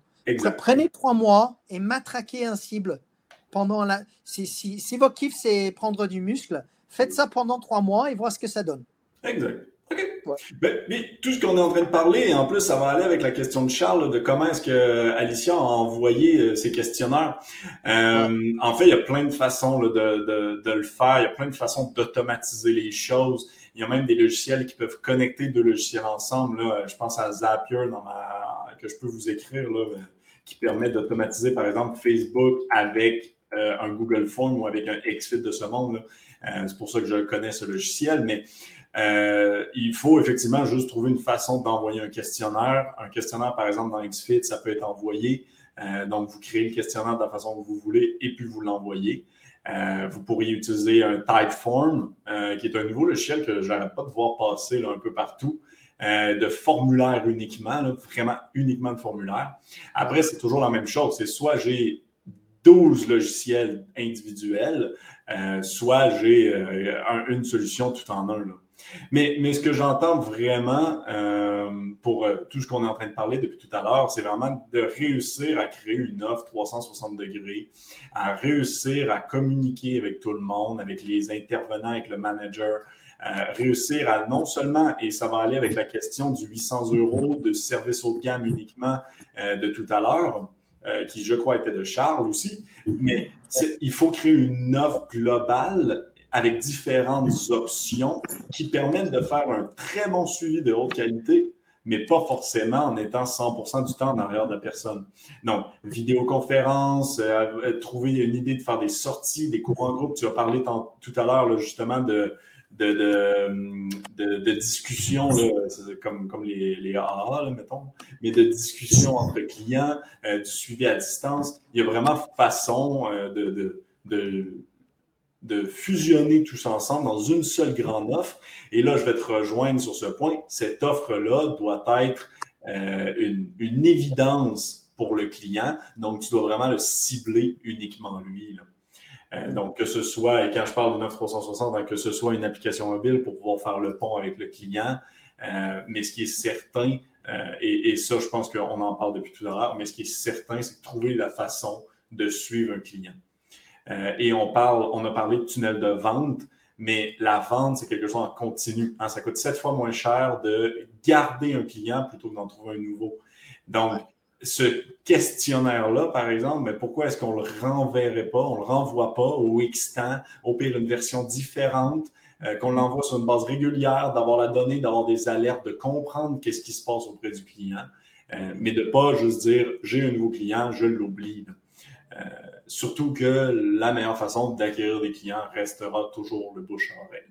Prenez trois mois et matraquez un cible pendant la. Si, si, si votre kiff, c'est prendre du muscle, faites ça pendant trois mois et voir ce que ça donne. Exact. Ben, mais tout ce qu'on est en train de parler, et en plus, ça va aller avec la question de Charles de comment est-ce que Alicia a envoyé euh, ses questionnaires. Euh, en fait, il y a plein de façons de, de, de, le faire. Il y a plein de façons d'automatiser les choses. Il y a même des logiciels qui peuvent connecter deux logiciels ensemble. Là. Je pense à Zapier dans ma... que je peux vous écrire, là, qui permet d'automatiser, par exemple, Facebook avec euh, un Google Form ou avec un XFIT de ce monde. Euh, c'est pour ça que je connais ce logiciel, mais euh, il faut effectivement juste trouver une façon d'envoyer un questionnaire. Un questionnaire, par exemple, dans XFIT, ça peut être envoyé. donc, vous créez le questionnaire de la façon que vous voulez et puis vous l'envoyez. vous pourriez utiliser un Typeform, qui est un nouveau logiciel que je n'arrête pas de voir passer un peu partout. de formulaire uniquement, vraiment uniquement de formulaire. Après, c'est toujours la même chose. C'est soit j'ai 12 logiciels individuels, euh, soit j'ai euh, une solution tout en un. Mais, ce que j'entends vraiment euh, pour tout ce qu'on est en train de parler depuis tout à l'heure, c'est vraiment de réussir à créer une offre 360 degrés, à réussir à communiquer avec tout le monde, avec les intervenants, avec le manager, réussir à non seulement, et ça va aller avec la question du 800 euros de service haut de gamme uniquement de tout à l'heure, euh, qui je crois était de Charles aussi, mais il faut créer une offre globale avec différentes options qui permettent de faire un très bon suivi de haute qualité, mais pas forcément en étant 100% du temps en arrière de la personne. Donc, vidéoconférence, euh, euh, trouver une idée de faire des sorties, des cours en groupe. Tu as parlé tout à l'heure justement de, de, de, de, discussion, comme, les, les mettons, mais de discussion entre clients, euh, du suivi à distance. Il y a vraiment façon de, de, fusionner tous ensemble dans une seule grande offre. Et là, je vais te rejoindre sur ce point. Cette offre-là doit être euh, une, évidence pour le client. Donc, tu dois vraiment le cibler uniquement lui. Euh, donc, que ce soit, et quand je parle de 9360, hein, que ce soit une application mobile pour pouvoir faire le pont avec le client, euh, mais ce qui est certain, euh, et, ça, je pense qu'on en parle depuis tout à l'heure, mais ce qui est certain, c'est de trouver la façon de suivre un client. Et on parle, on a parlé de tunnel de vente, mais la vente, c'est quelque chose en continu. Hein. ça coûte sept fois moins cher de garder un client plutôt que d'en trouver un nouveau. Donc, ce questionnaire-là, par exemple, mais pourquoi est-ce qu'on ne le renverrait pas, on ne le renvoie pas au X temps, au pire une version différente, euh, qu'on l'envoie sur une base régulière, d'avoir la donnée, d'avoir des alertes, de comprendre qu'est-ce qui se passe auprès du client, euh, mais de ne pas juste dire j'ai un nouveau client, je l'oublie. Euh, surtout que la meilleure façon d'acquérir des clients restera toujours le bouche à oreille.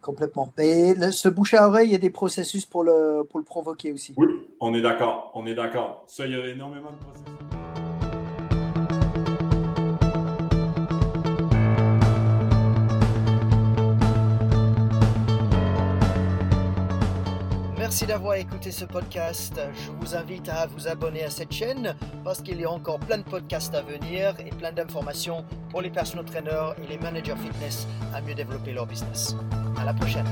Complètement. Et ce bouche à oreille, il y a des processus pour le, pour le provoquer aussi. Oui, on est d'accord. On est d'accord. Ça, il y a énormément de processus. Merci d'avoir écouté ce podcast. Je vous invite à vous abonner à cette chaîne parce qu'il y a encore plein de podcasts à venir et plein d'informations pour les personal trainers et les managers fitness à mieux développer leur business. À la prochaine.